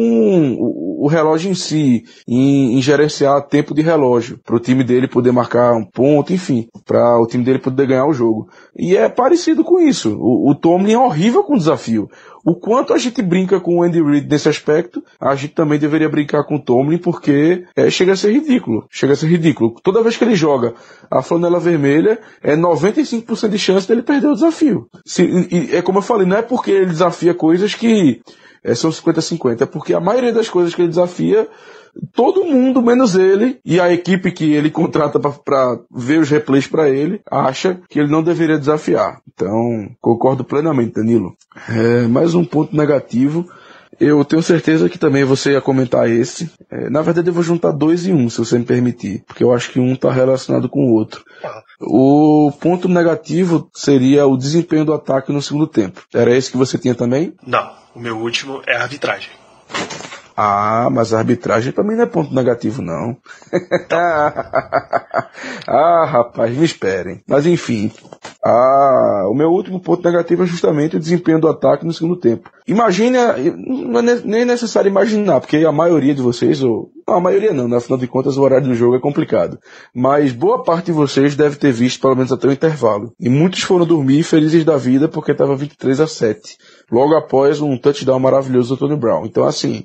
o, o relógio em si, em, em gerenciar tempo de relógio, para o time dele poder marcar um ponto, enfim, para o time dele poder ganhar o jogo. E é parecido com isso. O, o Tomlin é horrível com o desafio. O quanto a gente brinca com o Andy Reid nesse aspecto, a gente também deveria brincar com o Tomlin, porque é, chega a ser ridículo. Chega a ser ridículo. Toda vez que ele joga a flanela vermelha, é 95% de chance dele perder o desafio. Se, e, é como eu falei, não é porque ele desafia coisas que é, são 50-50, é porque a maioria das coisas que ele desafia todo mundo, menos ele, e a equipe que ele contrata para ver os replays para ele, acha que ele não deveria desafiar. Então, concordo plenamente, Danilo. É, mais um ponto negativo. Eu tenho certeza que também você ia comentar esse. É, na verdade, eu vou juntar dois em um, se você me permitir, porque eu acho que um está relacionado com o outro. O ponto negativo seria o desempenho do ataque no segundo tempo. Era esse que você tinha também? Não, o meu último é a arbitragem. Ah, mas a arbitragem também não é ponto negativo, não. [laughs] ah, rapaz, me esperem. Mas enfim. Ah, o meu último ponto negativo é justamente o desempenho do ataque no segundo tempo. Imagine, não é nem necessário imaginar, porque a maioria de vocês, ou não, a maioria não, né? afinal de contas o horário do jogo é complicado. Mas boa parte de vocês deve ter visto pelo menos até o intervalo. E muitos foram dormir felizes da vida porque estava 23 a 7. Logo após um touchdown maravilhoso do Tony Brown. Então assim,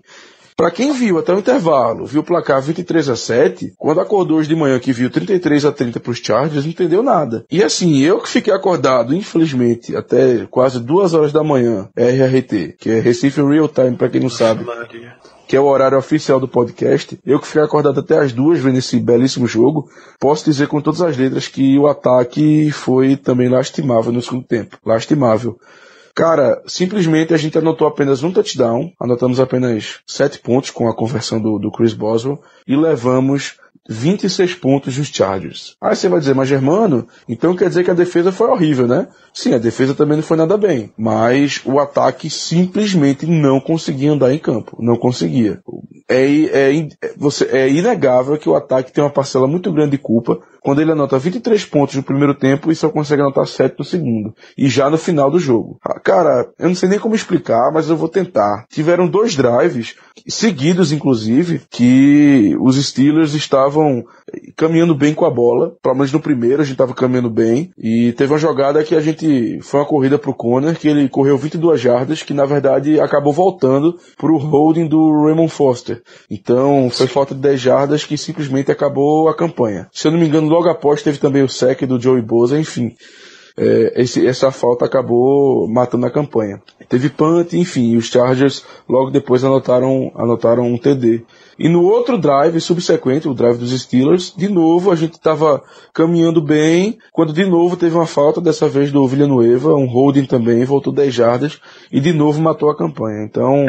para quem viu até o intervalo, viu o placar 23 a 7, quando acordou hoje de manhã que viu 33 a 30 para os Chargers, não entendeu nada. E assim, eu que fiquei acordado, infelizmente, até quase duas horas da manhã, RRT, que é Recife Real Time, para quem não sabe. que é o horário oficial do podcast, eu que fiquei acordado até as duas vendo esse belíssimo jogo, posso dizer com todas as letras que o ataque foi também lastimável no segundo tempo. Lastimável. Cara, simplesmente a gente anotou apenas um touchdown, anotamos apenas sete pontos com a conversão do, do Chris Boswell e levamos 26 pontos dos Chargers. Aí você vai dizer, mas Germano, então quer dizer que a defesa foi horrível, né? Sim, a defesa também não foi nada bem, mas o ataque simplesmente não conseguia andar em campo, não conseguia. É, é, você, é inegável que o ataque tem uma parcela muito grande de culpa quando ele anota 23 pontos no primeiro tempo e só consegue anotar 7 no segundo. E já no final do jogo. Ah, cara, eu não sei nem como explicar, mas eu vou tentar. Tiveram dois drives, seguidos inclusive, que os Steelers estavam caminhando bem com a bola. Pelo menos no primeiro a gente estava caminhando bem. E teve uma jogada que a gente. Foi uma corrida pro Conner, que ele correu 22 jardas, que na verdade acabou voltando pro holding do Raymond Foster. Então foi falta de 10 jardas que simplesmente acabou a campanha. Se eu não me engano, logo após teve também o sec do Joey Bosa, enfim. É, esse, essa falta acabou matando a campanha. Teve punt, enfim, os Chargers logo depois anotaram, anotaram um TD. E no outro drive subsequente, o drive dos Steelers, de novo a gente estava caminhando bem, quando de novo teve uma falta, dessa vez do Villanueva, um holding também, voltou 10 jardas e de novo matou a campanha. Então,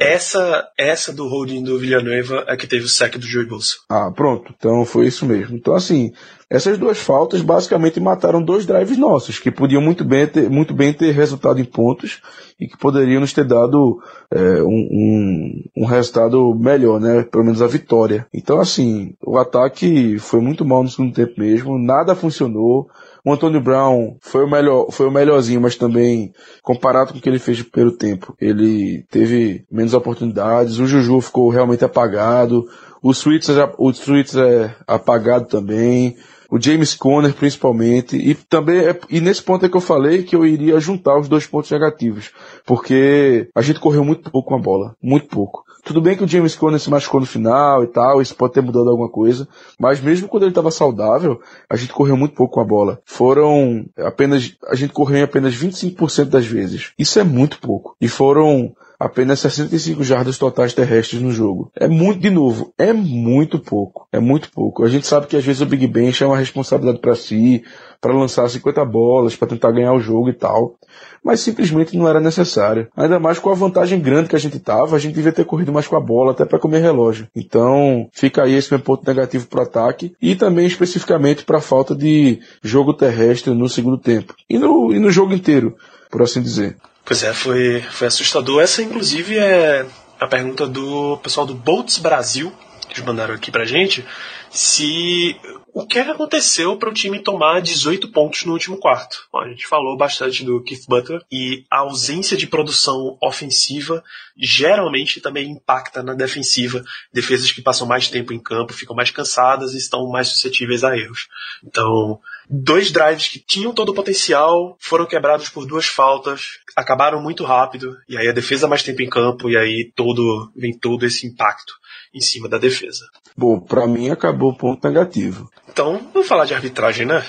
essa, essa do holding do Villanueva é que teve o sec do Joey Bosa. Ah, pronto. Então foi isso mesmo. Então, assim, essas duas faltas basicamente mataram dois drives nossos, que podiam muito bem ter, muito bem ter resultado em pontos e que poderiam nos ter dado é, um, um, um, resultado melhor, né? Pelo menos a vitória. Então, assim, o ataque foi muito mal no segundo tempo mesmo, nada funcionou. O Antônio Brown foi o melhor, foi o melhorzinho, mas também comparado com o que ele fez primeiro tempo, ele teve menos oportunidades. O Juju ficou realmente apagado. O Switzer, o Switzer é apagado também o James Conner principalmente, e também é, e nesse ponto é que eu falei que eu iria juntar os dois pontos negativos, porque a gente correu muito pouco com a bola, muito pouco. Tudo bem que o James Conner se machucou no final e tal, isso pode ter mudado alguma coisa, mas mesmo quando ele estava saudável, a gente correu muito pouco com a bola. Foram apenas, a gente correu em apenas 25% das vezes. Isso é muito pouco. E foram apenas 65 jardas totais terrestres no jogo. É muito, de novo, é muito pouco. É muito pouco. A gente sabe que às vezes o Big Ben é uma responsabilidade para si, para lançar 50 bolas, para tentar ganhar o jogo e tal. Mas simplesmente não era necessário. Ainda mais com a vantagem grande que a gente tava, a gente devia ter corrido mais com a bola, até para comer relógio. Então, fica aí esse meu ponto negativo pro ataque e também especificamente para a falta de jogo terrestre no segundo tempo. E no, e no jogo inteiro, por assim dizer. Pois é, foi, foi assustador. Essa, inclusive, é a pergunta do pessoal do Bolts Brasil, que eles mandaram aqui pra gente, se o que, aconteceu para o time tomar 18 pontos no último quarto? Bom, a gente falou bastante do Keith Butler e a ausência de produção ofensiva geralmente também impacta na defensiva. Defesas que passam mais tempo em campo ficam mais cansadas e estão mais suscetíveis a erros. Então, dois drives que tinham todo o potencial foram quebrados por duas faltas, acabaram muito rápido, e aí a defesa mais tempo em campo, e aí todo, vem todo esse impacto em cima da defesa. Bom, para mim acabou o ponto negativo. Então, vamos falar de arbitragem, né?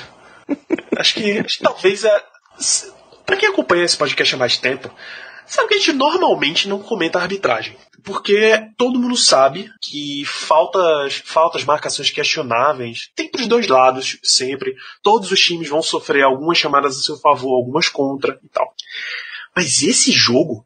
[laughs] acho, que, acho que talvez é. Para quem acompanha esse podcast há mais tempo, sabe que a gente normalmente não comenta arbitragem. Porque todo mundo sabe que faltas, faltas, marcações questionáveis tem para os dois lados sempre. Todos os times vão sofrer algumas chamadas a seu favor, algumas contra e tal. Mas esse jogo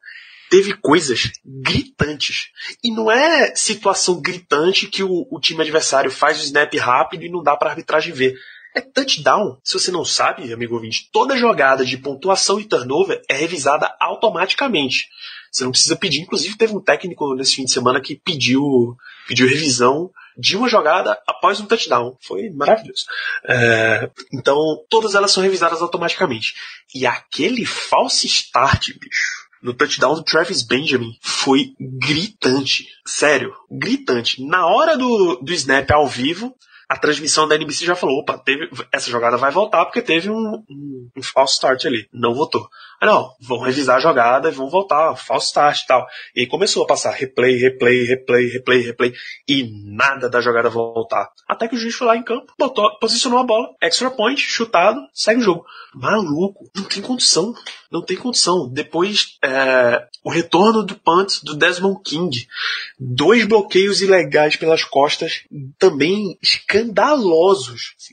teve coisas gritantes. E não é situação gritante que o, o time adversário faz o snap rápido e não dá para arbitragem ver. É touchdown. Se você não sabe, amigo ouvinte, toda jogada de pontuação e turnover é revisada automaticamente. Você não precisa pedir. Inclusive, teve um técnico nesse fim de semana que pediu, pediu revisão de uma jogada após um touchdown. Foi maravilhoso. É, então, todas elas são revisadas automaticamente. E aquele false start, bicho, no touchdown do Travis Benjamin foi gritante. Sério, gritante. Na hora do, do snap ao vivo, a transmissão da NBC já falou, opa, teve, essa jogada vai voltar porque teve um, um, um false start ali. Não votou. Ah, não, vão revisar a jogada e vão voltar, false start e tal. E começou a passar replay, replay, replay, replay, replay, e nada da jogada voltar. Até que o juiz foi lá em campo, botou, posicionou a bola, extra point, chutado, segue o jogo. Maluco, não tem condição, não tem condição. Depois, é, o retorno do punt do Desmond King, dois bloqueios ilegais pelas costas, também escandalosos,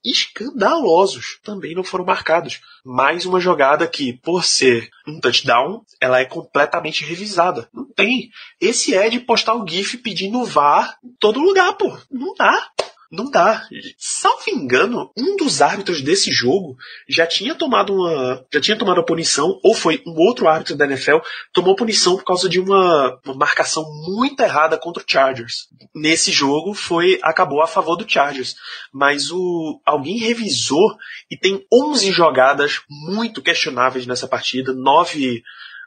escandalosos, também não foram marcados. Mais uma jogada que, por ser um touchdown, ela é completamente revisada. Não tem. Esse é de postar o GIF pedindo VAR em todo lugar, pô. Não dá. Não dá. Salvo engano, um dos árbitros desse jogo já tinha tomado uma. Já tinha tomado a punição, ou foi um outro árbitro da NFL, tomou punição por causa de uma, uma marcação muito errada contra o Chargers. Nesse jogo foi. acabou a favor do Chargers. Mas o. alguém revisou e tem 11 jogadas muito questionáveis nessa partida, 9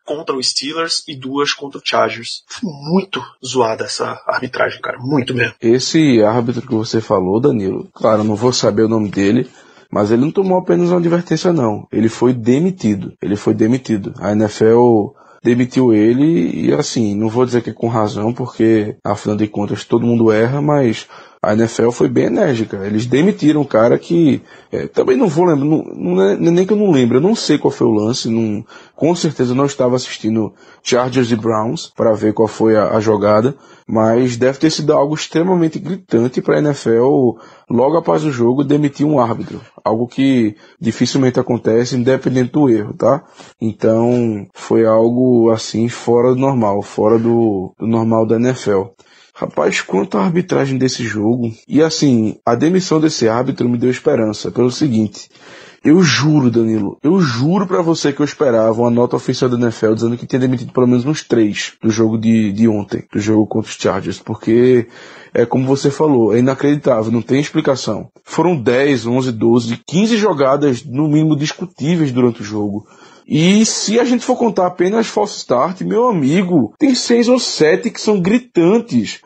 contra o Steelers e duas contra o Chargers. Foi muito zoada essa arbitragem, cara. Muito mesmo. Esse árbitro que você falou, Danilo, claro, não vou saber o nome dele, mas ele não tomou apenas uma advertência, não. Ele foi demitido. Ele foi demitido. A NFL demitiu ele e assim, não vou dizer que é com razão, porque afinal de contas todo mundo erra, mas a NFL foi bem enérgica. Eles demitiram um cara que é, também não vou lembrar, não, não é, nem que eu não lembro, eu não sei qual foi o lance, não, com certeza não estava assistindo Chargers e Browns para ver qual foi a, a, jogada, mas deve ter sido algo extremamente gritante para a NFL logo após o jogo demitir um árbitro, algo que dificilmente acontece independente do erro, tá? Então foi algo assim fora do normal, fora do, do normal da NFL. Rapaz, quanto à arbitragem desse jogo. E assim, a demissão desse árbitro me deu esperança, pelo seguinte. Eu juro, Danilo, eu juro para você que eu esperava uma nota oficial da NFL dizendo que tinha demitido pelo menos uns três do jogo de, de ontem, do jogo contra os Chargers, porque é como você falou, é inacreditável, não tem explicação. Foram 10, 11, 12, 15 jogadas no mínimo discutíveis durante o jogo. E se a gente for contar apenas false start, meu amigo, tem seis ou sete que são gritantes.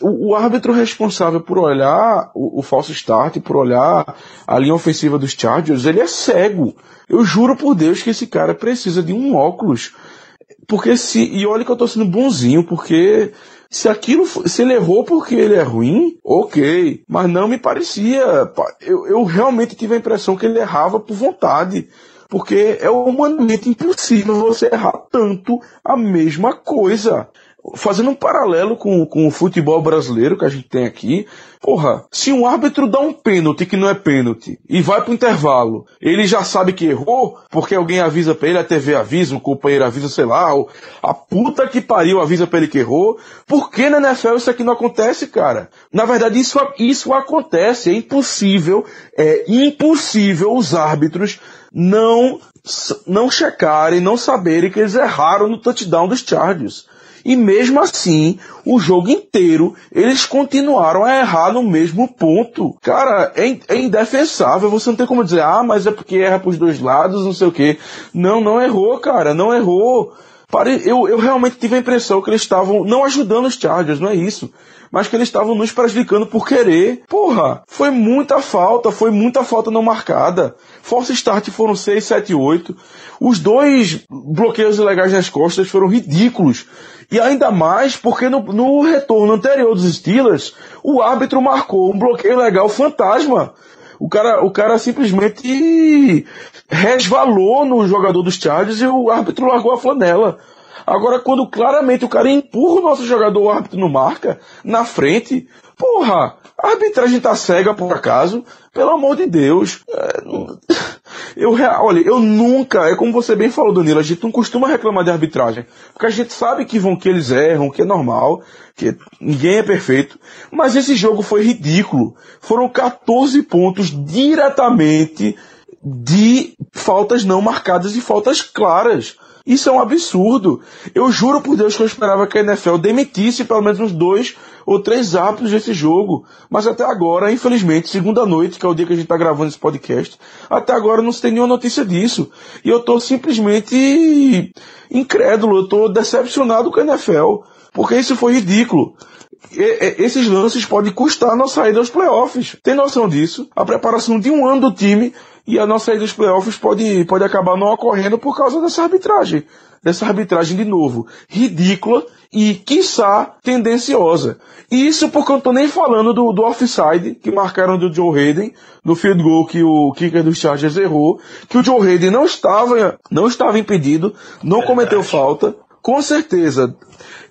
O, o árbitro responsável por olhar o, o falso start, por olhar a linha ofensiva dos Chargers, ele é cego. Eu juro por Deus que esse cara precisa de um óculos. Porque se. E olha que eu tô sendo bonzinho, porque se aquilo, se ele errou porque ele é ruim, ok. Mas não me parecia. Eu, eu realmente tive a impressão que ele errava por vontade. Porque é humanamente impossível você errar tanto a mesma coisa fazendo um paralelo com, com o futebol brasileiro que a gente tem aqui, porra, se um árbitro dá um pênalti que não é pênalti e vai pro intervalo, ele já sabe que errou, porque alguém avisa pra ele, a TV avisa, o companheiro avisa, sei lá, a puta que pariu avisa pra ele que errou, por que na NFL isso aqui não acontece, cara? Na verdade, isso, isso acontece, é impossível, é impossível os árbitros não não checarem, não saberem que eles erraram no touchdown dos Chargers. E mesmo assim, o jogo inteiro, eles continuaram a errar no mesmo ponto. Cara, é, é indefensável. Você não tem como dizer, ah, mas é porque erra pros dois lados, não sei o quê. Não, não errou, cara, não errou. Eu, eu realmente tive a impressão que eles estavam não ajudando os Chargers, não é isso mas que eles estavam nos prejudicando por querer. Porra, foi muita falta, foi muita falta não marcada. Force Start foram 6, 7, 8. Os dois bloqueios ilegais nas costas foram ridículos. E ainda mais porque no, no retorno anterior dos Steelers, o árbitro marcou um bloqueio legal fantasma. O cara, o cara simplesmente resvalou no jogador dos Chargers e o árbitro largou a flanela. Agora, quando claramente o cara empurra o nosso jogador, o árbitro não marca, na frente, porra, a arbitragem tá cega por acaso? Pelo amor de Deus. É, [laughs] eu, olha, eu nunca, é como você bem falou, Danilo, a gente não costuma reclamar de arbitragem. Porque a gente sabe que vão que eles erram, que é normal, que ninguém é perfeito. Mas esse jogo foi ridículo. Foram 14 pontos diretamente de faltas não marcadas e faltas claras. Isso é um absurdo. Eu juro por Deus que eu esperava que a NFL demitisse pelo menos uns dois ou três árbitros desse jogo. Mas até agora, infelizmente, segunda noite, que é o dia que a gente está gravando esse podcast, até agora não se tem nenhuma notícia disso. E eu estou simplesmente incrédulo, eu estou decepcionado com a NFL. Porque isso foi ridículo. esses lances podem custar a nossa saída aos playoffs. Tem noção disso? A preparação de um ano do time e a nossa saída dos playoffs pode, pode acabar não ocorrendo por causa dessa arbitragem. Dessa arbitragem de novo. Ridícula e, quiçá, tendenciosa. E isso porque eu não tô nem falando do, do offside que marcaram do Joe Hayden, no field goal que o kicker dos Chargers errou, que o Joe Hayden não estava, não estava impedido, não cometeu falta. Com certeza,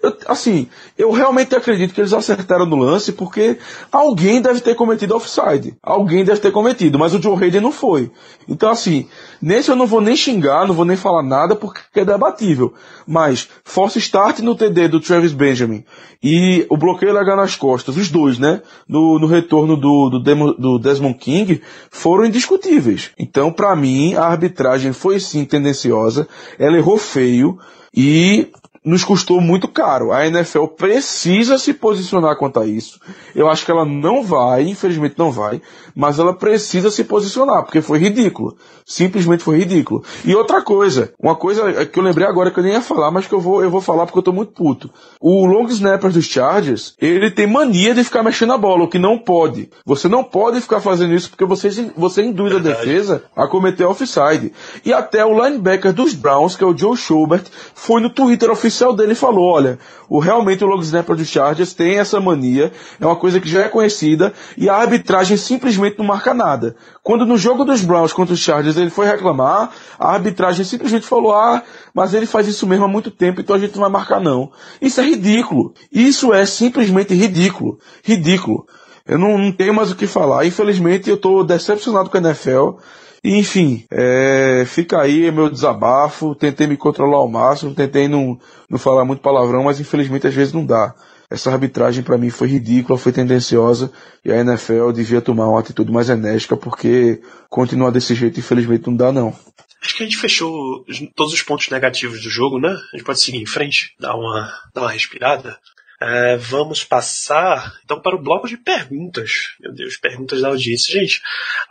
eu, assim, eu realmente acredito que eles acertaram no lance porque alguém deve ter cometido offside. Alguém deve ter cometido, mas o Joe Hayden não foi. Então, assim, nesse eu não vou nem xingar, não vou nem falar nada porque é debatível. Mas, force start no TD do Travis Benjamin e o bloqueio legal nas costas, os dois, né? No, no retorno do, do, Demo, do Desmond King, foram indiscutíveis. Então, para mim, a arbitragem foi sim tendenciosa, ela errou feio e nos custou muito caro. A NFL precisa se posicionar quanto a isso. Eu acho que ela não vai, infelizmente não vai, mas ela precisa se posicionar, porque foi ridículo. Simplesmente foi ridículo. E outra coisa, uma coisa que eu lembrei agora que eu nem ia falar, mas que eu vou, eu vou falar porque eu tô muito puto. O long snapper dos Chargers, ele tem mania de ficar mexendo a bola, o que não pode. Você não pode ficar fazendo isso porque você, você induz a defesa a cometer offside. E até o linebacker dos Browns, que é o Joe Schubert, foi no Twitter oficial oficial dele falou, olha, o, realmente o long snapper do Chargers tem essa mania, é uma coisa que já é conhecida, e a arbitragem simplesmente não marca nada. Quando no jogo dos Browns contra os Chargers ele foi reclamar, a arbitragem simplesmente falou, ah, mas ele faz isso mesmo há muito tempo, então a gente não vai marcar não. Isso é ridículo. Isso é simplesmente ridículo. Ridículo. Eu não, não tenho mais o que falar. Infelizmente eu estou decepcionado com a NFL. Enfim, é, fica aí meu desabafo. Tentei me controlar ao máximo, tentei não, não falar muito palavrão, mas infelizmente às vezes não dá. Essa arbitragem para mim foi ridícula, foi tendenciosa e a NFL devia tomar uma atitude mais enérgica porque continuar desse jeito infelizmente não dá não. Acho que a gente fechou todos os pontos negativos do jogo, né? A gente pode seguir em frente, dar uma, dar uma respirada. É, vamos passar então para o bloco de perguntas. Meu Deus, perguntas da audiência. Gente,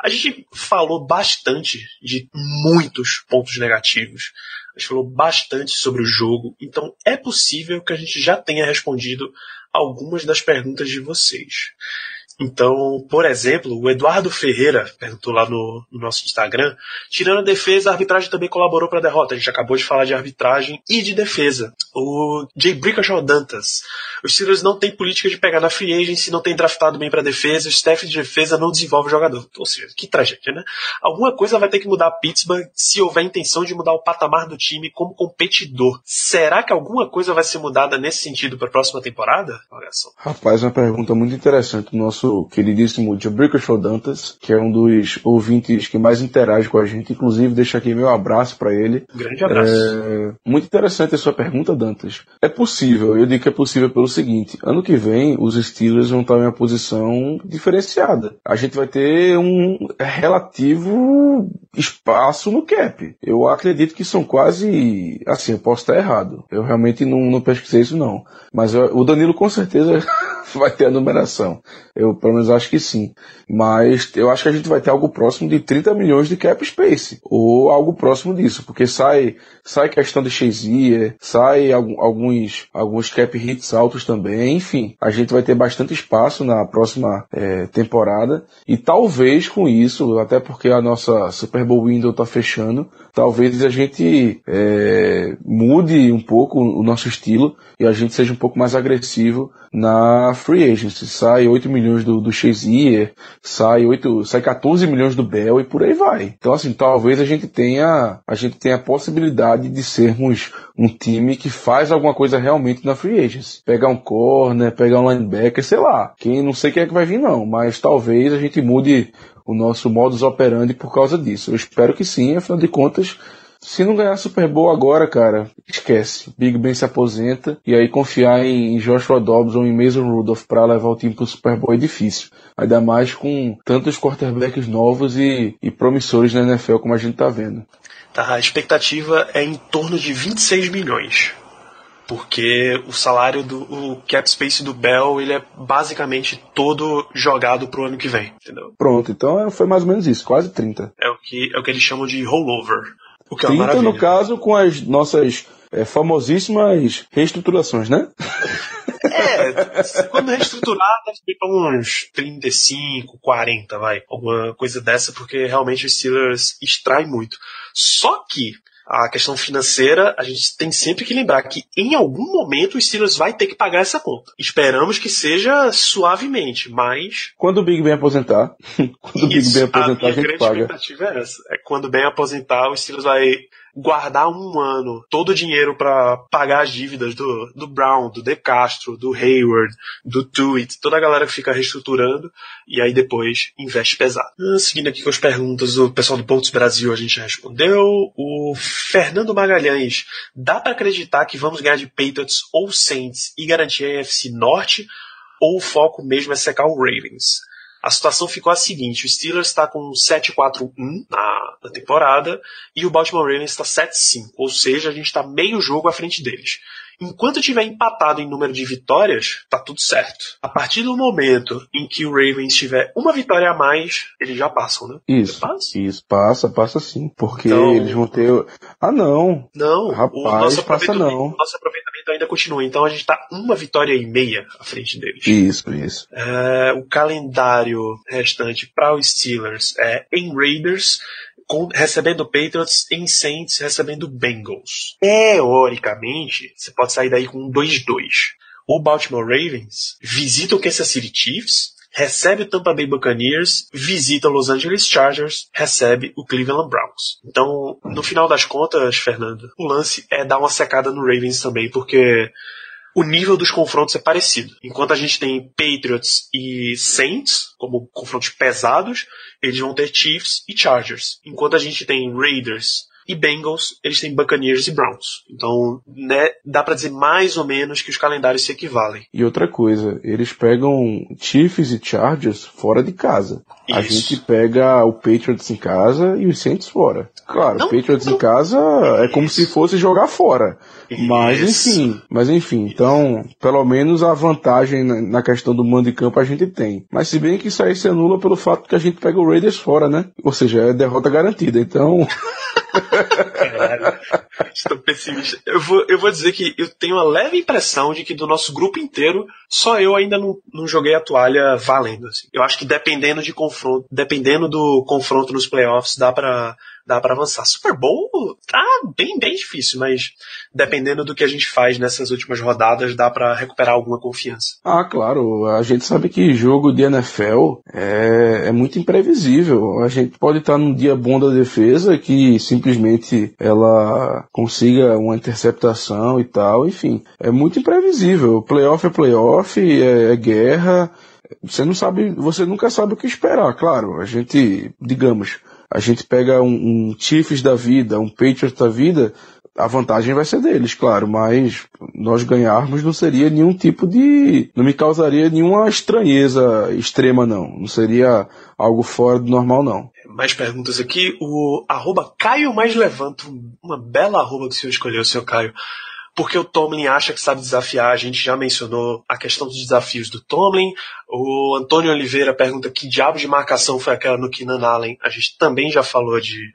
a gente falou bastante de muitos pontos negativos. A gente falou bastante sobre o jogo. Então é possível que a gente já tenha respondido algumas das perguntas de vocês. Então, por exemplo, o Eduardo Ferreira perguntou lá no, no nosso Instagram, tirando a defesa, a arbitragem também colaborou para a derrota. A gente acabou de falar de arbitragem e de defesa. O Jay Brickashaw Dantas, os Steelers não têm política de pegar na free agency, não tem draftado bem para defesa, o staff de defesa não desenvolve jogador. Ou seja, que tragédia, né? Alguma coisa vai ter que mudar a Pittsburgh se houver intenção de mudar o patamar do time como competidor. Será que alguma coisa vai ser mudada nesse sentido para a próxima temporada? Rapaz, uma pergunta muito interessante nosso nosso queridíssimo Jabrico Dantas, que é um dos ouvintes que mais interage com a gente. Inclusive, deixa aqui meu abraço para ele. Grande abraço. É, muito interessante a sua pergunta, Dantas. É possível, eu digo que é possível pelo seguinte: ano que vem, os Steelers vão estar em uma posição diferenciada. A gente vai ter um relativo espaço no cap. Eu acredito que são quase. Assim, eu posso estar errado. Eu realmente não, não pesquisei isso, não. Mas eu, o Danilo com certeza [laughs] vai ter a numeração. Eu pelo menos acho que sim. Mas eu acho que a gente vai ter algo próximo de 30 milhões de cap space. Ou algo próximo disso. Porque sai, sai questão de Shazier, sai alguns, alguns cap hits altos também. Enfim, a gente vai ter bastante espaço na próxima é, temporada. E talvez com isso, até porque a nossa Super Bowl Window tá fechando, talvez a gente é, mude um pouco o nosso estilo e a gente seja um pouco mais agressivo na free agency. Sai 8 milhões do, do Shazier, sai 8, sai 14 milhões do Bell e por aí vai. Então assim, talvez a gente tenha, a gente tenha a possibilidade de sermos um time que faz alguma coisa realmente na free agency. Pegar um corner, pegar um linebacker, sei lá. Quem não sei quem é que vai vir não, mas talvez a gente mude o nosso modus operandi por causa disso. Eu espero que sim, afinal de contas, se não ganhar Super Bowl agora, cara, esquece. Big Ben se aposenta e aí confiar em Joshua Dobbs ou em Mason Rudolph para levar o time pro Super Bowl é difícil. Ainda mais com tantos quarterbacks novos e, e promissores na NFL como a gente tá vendo. Tá, a expectativa é em torno de 26 milhões. Porque o salário do o cap space do Bell, ele é basicamente todo jogado pro ano que vem, entendeu? Pronto, então foi mais ou menos isso, quase 30. É o que, é o que eles chamam de rollover. O que 30 é no caso com as nossas é, famosíssimas reestruturações, né? É, quando reestruturar, deve vir para uns 35, 40, vai. Alguma coisa dessa, porque realmente os Steelers extraem muito. Só que a questão financeira, a gente tem sempre que lembrar que em algum momento o Steelers vai ter que pagar essa conta. Esperamos que seja suavemente, mas. Quando o Big Ben aposentar, [laughs] quando o Big Ben aposentar, a, a gente paga. A expectativa é essa. É quando o Ben aposentar, o Steelers vai guardar um ano todo o dinheiro para pagar as dívidas do, do Brown, do De Castro, do Hayward, do Tuitt, toda a galera que fica reestruturando e aí depois investe pesado. Ah, seguindo aqui com as perguntas do pessoal do Pontos Brasil, a gente já respondeu. O Fernando Magalhães, dá para acreditar que vamos ganhar de Patriots ou Saints e garantir a AFC Norte? Ou o foco mesmo é secar o Ravens? A situação ficou a seguinte: o Steelers está com 7-4-1 na, na, temporada e o Baltimore Ravens está 7-5, ou seja, a gente está meio jogo à frente deles. Enquanto tiver empatado em número de vitórias, tá tudo certo. A partir do momento em que o Ravens tiver uma vitória a mais, eles já passam, né? Isso. Passa? Isso, passa, passa sim. Porque então, eles vão ter. Ah, não. Não, rapaz, o nosso passa não. Nosso aproveitamento ainda continua. Então a gente tá uma vitória e meia à frente deles. Isso, isso. É, o calendário restante para os Steelers é em Raiders, com, recebendo Patriots, em Saints recebendo Bengals. Teoricamente, você pode sair daí com um 2-2. O Baltimore Ravens visita o Kansas City Chiefs, recebe o Tampa Bay Buccaneers, visita o Los Angeles Chargers, recebe o Cleveland Browns. Então, no final das contas, Fernando, o lance é dar uma secada no Ravens também, porque o nível dos confrontos é parecido. Enquanto a gente tem Patriots e Saints como confrontos pesados, eles vão ter Chiefs e Chargers. Enquanto a gente tem Raiders e Bengals, eles têm Buccaneers e Browns. Então, né, dá para dizer mais ou menos que os calendários se equivalem. E outra coisa, eles pegam Chiefs e Chargers fora de casa. Isso. A gente pega o Patriots em casa e os Saints fora. Claro, o Patriots não. em casa é como se fosse jogar fora. Isso. Mas enfim, mas enfim, então, pelo menos a vantagem na questão do mando de campo a gente tem. Mas se bem que isso aí se anula pelo fato que a gente pega o Raiders fora, né? Ou seja, é derrota garantida. Então. [laughs] Caralho, estou pessimista. Eu vou, eu vou dizer que eu tenho uma leve impressão de que do nosso grupo inteiro, só eu ainda não, não joguei a toalha valendo. Assim. Eu acho que dependendo de confronto, dependendo do confronto nos playoffs, dá para dá para avançar. Super Bowl tá bem, bem difícil, mas dependendo do que a gente faz nessas últimas rodadas, dá para recuperar alguma confiança. Ah, claro. A gente sabe que jogo de NFL é, é muito imprevisível. A gente pode estar num dia bom da defesa que simplesmente ela consiga uma interceptação e tal. Enfim, é muito imprevisível. Playoff é playoff, é, é guerra você não sabe, você nunca sabe o que esperar, claro. A gente, digamos, a gente pega um, um Chiefs da vida, um Patriots da vida, a vantagem vai ser deles, claro, mas nós ganharmos não seria nenhum tipo de. não me causaria nenhuma estranheza extrema, não. Não seria algo fora do normal, não. Mais perguntas aqui. O arroba Caio Mais Levanta, uma bela arroba que o senhor escolheu, seu Caio porque o Tomlin acha que sabe desafiar. A gente já mencionou a questão dos desafios do Tomlin. O Antônio Oliveira pergunta que diabo de marcação foi aquela no Keenan Allen. A gente também já falou de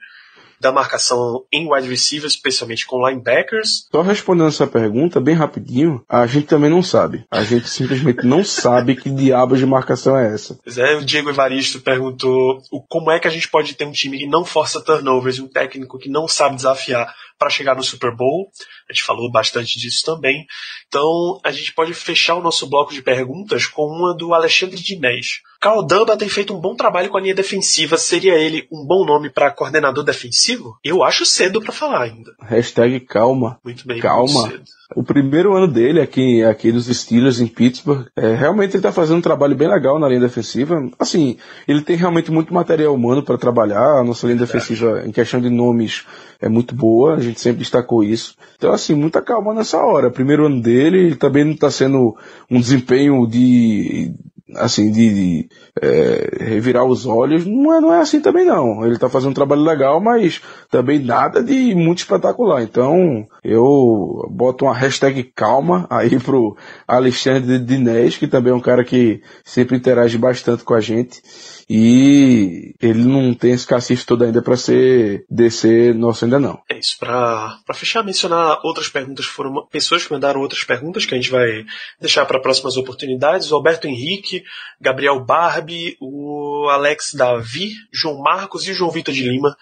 da marcação em wide receivers, especialmente com linebackers. Só respondendo essa pergunta, bem rapidinho, a gente também não sabe. A gente simplesmente não [laughs] sabe que diabos de marcação é essa. É, o Diego Evaristo perguntou como é que a gente pode ter um time que não força turnovers, um técnico que não sabe desafiar para chegar no Super Bowl. A gente falou bastante disso também. Então, a gente pode fechar o nosso bloco de perguntas com uma do Alexandre Dinés. Carl tem feito um bom trabalho com a linha defensiva. Seria ele um bom nome para coordenador defensivo? Eu acho cedo para falar ainda. Hashtag calma. Muito bem, calma. Muito o primeiro ano dele aqui, aqui dos Steelers em Pittsburgh, é, realmente ele está fazendo um trabalho bem legal na linha defensiva. Assim, ele tem realmente muito material humano para trabalhar. A nossa linha defensiva, em questão de nomes, é muito boa. A gente sempre destacou isso. Então, assim, muita calma nessa hora. Primeiro ano dele, também não está sendo um desempenho de assim, de, de é, revirar os olhos, não é, não é assim também não. Ele tá fazendo um trabalho legal, mas também nada de muito espetacular. Então, eu boto uma hashtag calma aí pro Alexandre Dinés, que também é um cara que sempre interage bastante com a gente. E ele não tem esse cacife todo ainda para ser DC nosso ainda não. É isso. Para fechar, mencionar outras perguntas foram pessoas que mandaram outras perguntas que a gente vai deixar para próximas oportunidades. O Alberto Henrique, Gabriel Barbie, o Alex Davi, João Marcos e João Vitor de Lima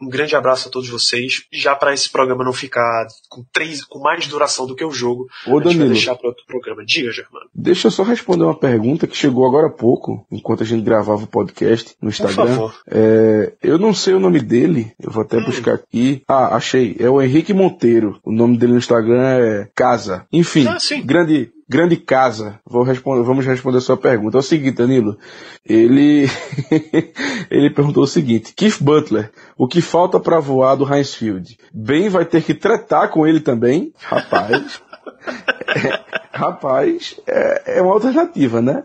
um grande abraço a todos vocês. Já para esse programa não ficar com três, com mais duração do que o jogo, Ô, a gente Danilo, vai deixar para outro programa. Diga, Germano. Deixa eu só responder uma pergunta que chegou agora há pouco, enquanto a gente gravava o podcast no Por Instagram. favor. É, eu não sei o nome dele, eu vou até buscar aqui. Ah, achei. É o Henrique Monteiro. O nome dele no Instagram é Casa. Enfim, Ah, grande, grande casa. Vou responder, vamos responder a sua pergunta. É o seguinte, Danilo. Ele, [laughs] ele perguntou o seguinte: Keith Butler, o que falta pra voar do Heinz Field? Ben vai ter que tretar com ele também? Rapaz. [laughs] Rapaz, é, é uma alternativa, né?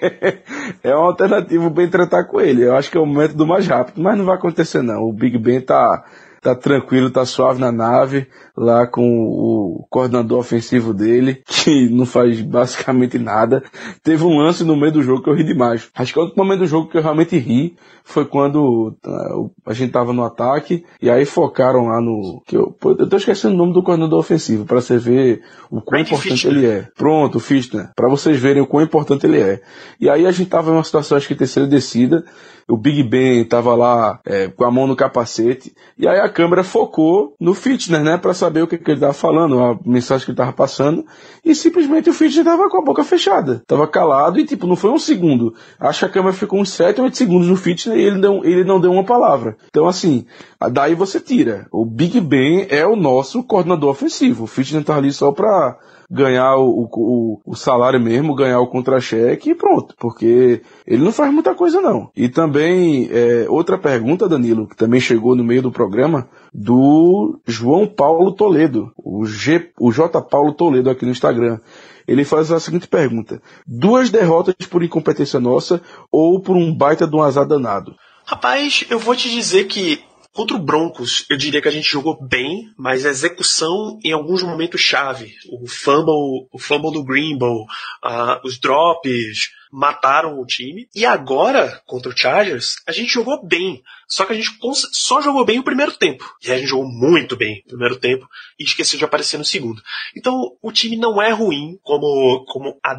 [laughs] é uma alternativa bem tratar com ele. Eu acho que é o método mais rápido, mas não vai acontecer não. O Big Ben tá, tá tranquilo, tá suave na nave, lá com o coordenador ofensivo dele, [laughs] que não faz basicamente nada. Teve um lance no meio do jogo que eu ri demais. Acho que o único momento do jogo que eu realmente ri foi quando ah, a gente tava no ataque e aí focaram lá no. Que eu, eu tô esquecendo o nome do coordenador ofensivo, pra você ver o quão Randy importante Fichtner. ele é. Pronto, o Fichtner, pra vocês verem o quão importante ele é. E aí a gente tava em uma situação, acho que terceira descida, o Big Ben tava lá é, com a mão no capacete, e aí a câmera focou no Fitness, né, Pra saber o que, que ele tava falando, a mensagem que ele tava passando, e simplesmente o Fitness tava com a boca fechada, tava calado e tipo, não foi um segundo. Acho que a câmera ficou uns 7 ou 8 segundos no Fitness e ele, deu, ele não deu uma palavra. Então assim, daí você tira. O Big Ben é o nosso coordenador ofensivo, o Fitness tá ali só pra ganhar o, o, o salário mesmo, ganhar o contra-cheque e pronto, porque ele não faz muita coisa não. E também, é, outra pergunta, Danilo, que também chegou no meio do programa, do João Paulo Toledo, o, G, o J. Paulo Toledo aqui no Instagram. Ele faz a seguinte pergunta: duas derrotas por incompetência nossa ou por um baita de um azar danado? Rapaz, eu vou te dizer que contra o Broncos, eu diria que a gente jogou bem, mas a execução em alguns momentos chave, o fumble, o fumble do Greenbow, ah, os drops mataram o time. E agora, contra o Chargers, a gente jogou bem. Só que a gente só jogou bem o primeiro tempo. E a gente jogou muito bem no primeiro tempo e esqueceu de aparecer no segundo. Então, o time não é ruim, como, como a,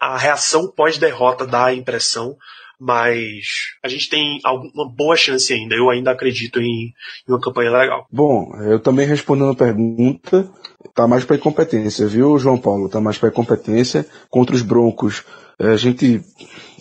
a reação pós-derrota dá a impressão mas a gente tem alguma boa chance ainda. Eu ainda acredito em, em uma campanha legal. Bom, eu também respondendo a pergunta, tá mais para incompetência, viu, João Paulo? Tá mais para incompetência contra os Broncos. É, a gente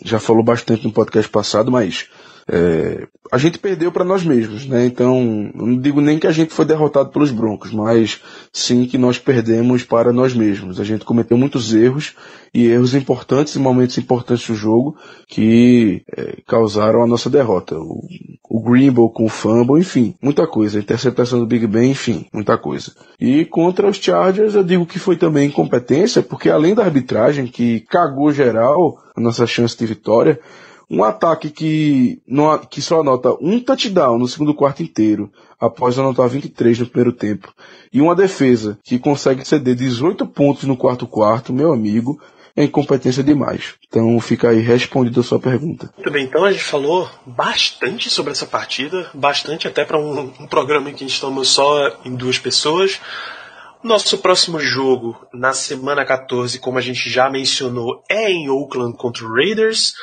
já falou bastante no podcast passado, mas é, a gente perdeu para nós mesmos, né? Então, não digo nem que a gente foi derrotado pelos Broncos, mas sim que nós perdemos para nós mesmos. A gente cometeu muitos erros e erros importantes e momentos importantes do jogo que é, causaram a nossa derrota. O, o Greenbow com o fumble, enfim, muita coisa. A interceptação do Big Ben, enfim, muita coisa. E contra os Chargers, eu digo que foi também incompetência, porque além da arbitragem que cagou geral a nossa chance de vitória, um ataque que, que só anota um touchdown no segundo quarto inteiro, após anotar 23 no primeiro tempo, e uma defesa que consegue ceder 18 pontos no quarto quarto, meu amigo, é incompetência demais. Então fica aí respondida a sua pergunta. Muito bem, então a gente falou bastante sobre essa partida, bastante até para um, um programa em que estamos só em duas pessoas. Nosso próximo jogo, na semana 14, como a gente já mencionou, é em Oakland contra o Raiders,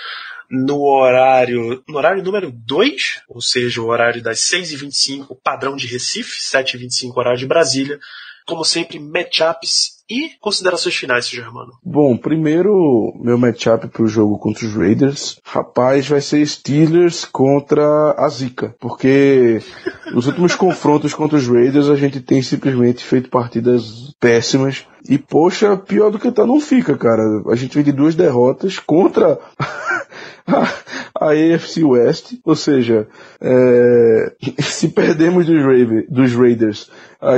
no horário, no horário número 2, ou seja, o horário das 6h25, padrão de Recife, 7h25, horário de Brasília. Como sempre, matchups e considerações finais, Germano. Bom, primeiro, meu matchup pro jogo contra os Raiders, rapaz, vai ser Steelers contra a Zica, porque [laughs] nos últimos confrontos contra os Raiders a gente tem simplesmente feito partidas péssimas. E poxa, pior do que tá não fica, cara. A gente vem de duas derrotas contra [laughs] a, a AFC West, ou seja, é, [laughs] se perdemos dos, Raven, dos Raiders, a,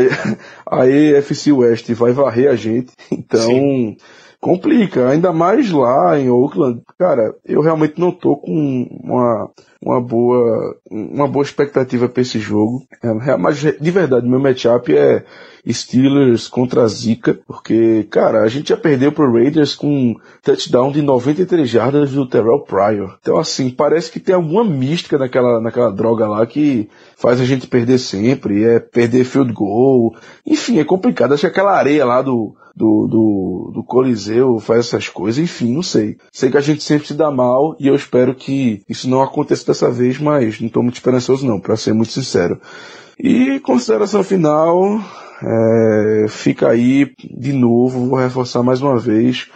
a AFC West vai varrer a gente, [laughs] então Sim. Complica, ainda mais lá em Oakland. Cara, eu realmente não tô com uma, uma boa uma boa expectativa para esse jogo. É, mas de verdade, meu matchup é Steelers contra Zika, porque, cara, a gente já perdeu pro Raiders com touchdown de 93 jardas do Terrell Pryor. Então, assim, parece que tem alguma mística naquela, naquela droga lá que faz a gente perder sempre, é perder field goal. Enfim, é complicado. Acho que aquela areia lá do, do, do, do Coliseu faz essas coisas, enfim, não sei. Sei que a gente sempre se dá mal e eu espero que isso não aconteça dessa vez, mas não estou muito esperançoso não, para ser muito sincero. E consideração final, é, fica aí de novo, vou reforçar mais uma vez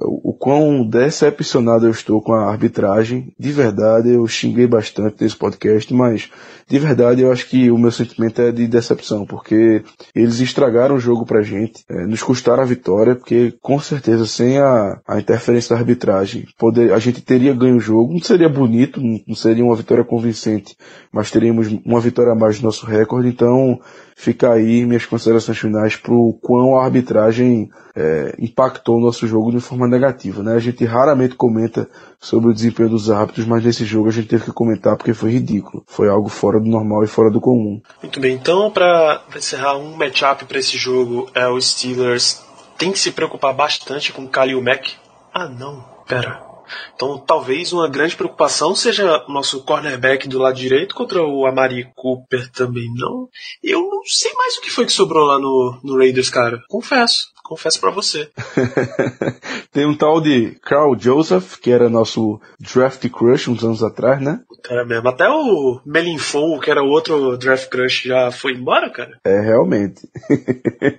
o quão decepcionado eu estou com a arbitragem. De verdade, eu xinguei bastante nesse podcast, mas de verdade eu acho que o meu sentimento é de decepção, porque eles estragaram o jogo pra gente, é, nos custaram a vitória, porque com certeza sem a, a interferência da arbitragem, poder, a gente teria ganho o jogo. Não seria bonito, não seria uma vitória convincente, mas teríamos uma vitória a mais do nosso recorde, então fica aí minhas considerações finais pro quão a arbitragem é, impactou o nosso jogo de forma negativa, né? A gente raramente comenta sobre o desempenho dos árbitros, mas nesse jogo a gente teve que comentar porque foi ridículo. Foi algo fora do normal e fora do comum. Muito bem, então para encerrar um matchup para esse jogo, é o Steelers tem que se preocupar bastante com o Khalil Mack. Ah não, pera. Então talvez uma grande preocupação seja o nosso cornerback do lado direito contra o Amari Cooper também não. Eu não sei mais o que foi que sobrou lá no, no Raiders, cara. Confesso confesso para você. [laughs] Tem um tal de Carl Joseph, que era nosso draft crush uns anos atrás, né? Cara mesmo. Até o Melinfon, que era outro draft crush, já foi embora, cara? É, realmente.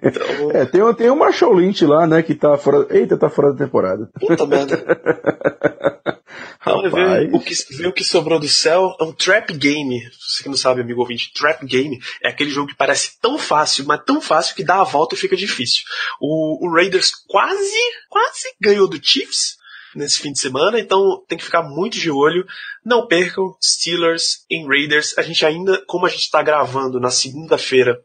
Então... [laughs] é, tem, tem o Marshall Lynch lá, né, que tá fora. Eita, tá fora da temporada. Puta merda. [laughs] Rapaz. Ver o, que, ver o que sobrou do céu é um trap game. Você que não sabe, amigo ouvinte, trap game é aquele jogo que parece tão fácil, mas tão fácil que dá a volta e fica difícil. O, o Raiders quase, quase ganhou do Chiefs nesse fim de semana, então tem que ficar muito de olho. Não percam Steelers em Raiders. A gente ainda, como a gente está gravando na segunda-feira,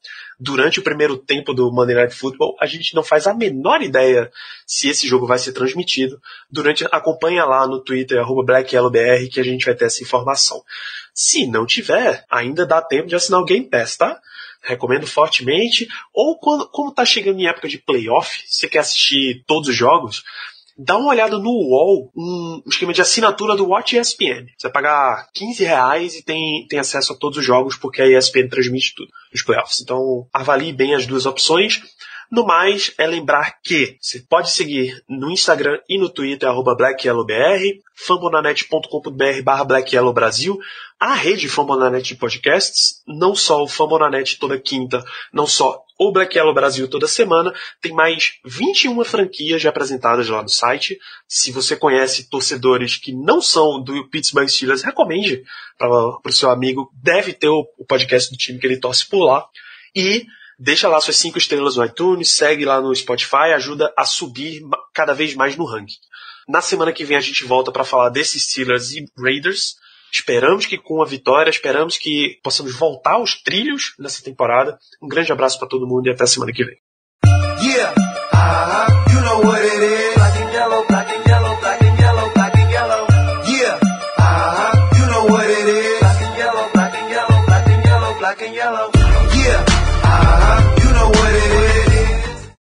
durante o primeiro tempo do Monday Night Football, a gente não faz a menor ideia se esse jogo vai ser transmitido. Durante, acompanha lá no Twitter, BlackYellowBR, que a gente vai ter essa informação. Se não tiver, ainda dá tempo de assinar o Game Pass, tá? recomendo fortemente. Ou quando, como tá chegando em época de playoff, você quer assistir todos os jogos, dá uma olhada no UOL, um esquema de assinatura do Watch ESPN. Você vai pagar 15 reais e tem, tem acesso a todos os jogos, porque a ESPN transmite tudo nos playoffs. Então, avalie bem as duas opções. No mais, é lembrar que você pode seguir no Instagram e no Twitter, arroba BlackYellowBR, fambonanet.com.br barra BlackYellowBrasil, a rede Fambonanet de podcasts, não só o Fambonanet toda quinta, não só o Black Yellow Brasil toda semana, tem mais 21 franquias já apresentadas lá no site. Se você conhece torcedores que não são do Pittsburgh Steelers, recomende para o seu amigo, deve ter o, o podcast do time que ele torce por lá. E Deixa lá suas cinco estrelas no iTunes, segue lá no Spotify, ajuda a subir cada vez mais no ranking. Na semana que vem a gente volta para falar desses Steelers e Raiders. Esperamos que com a vitória, esperamos que possamos voltar aos trilhos nessa temporada. Um grande abraço para todo mundo e até a semana que vem. Yeah, uh -huh. you know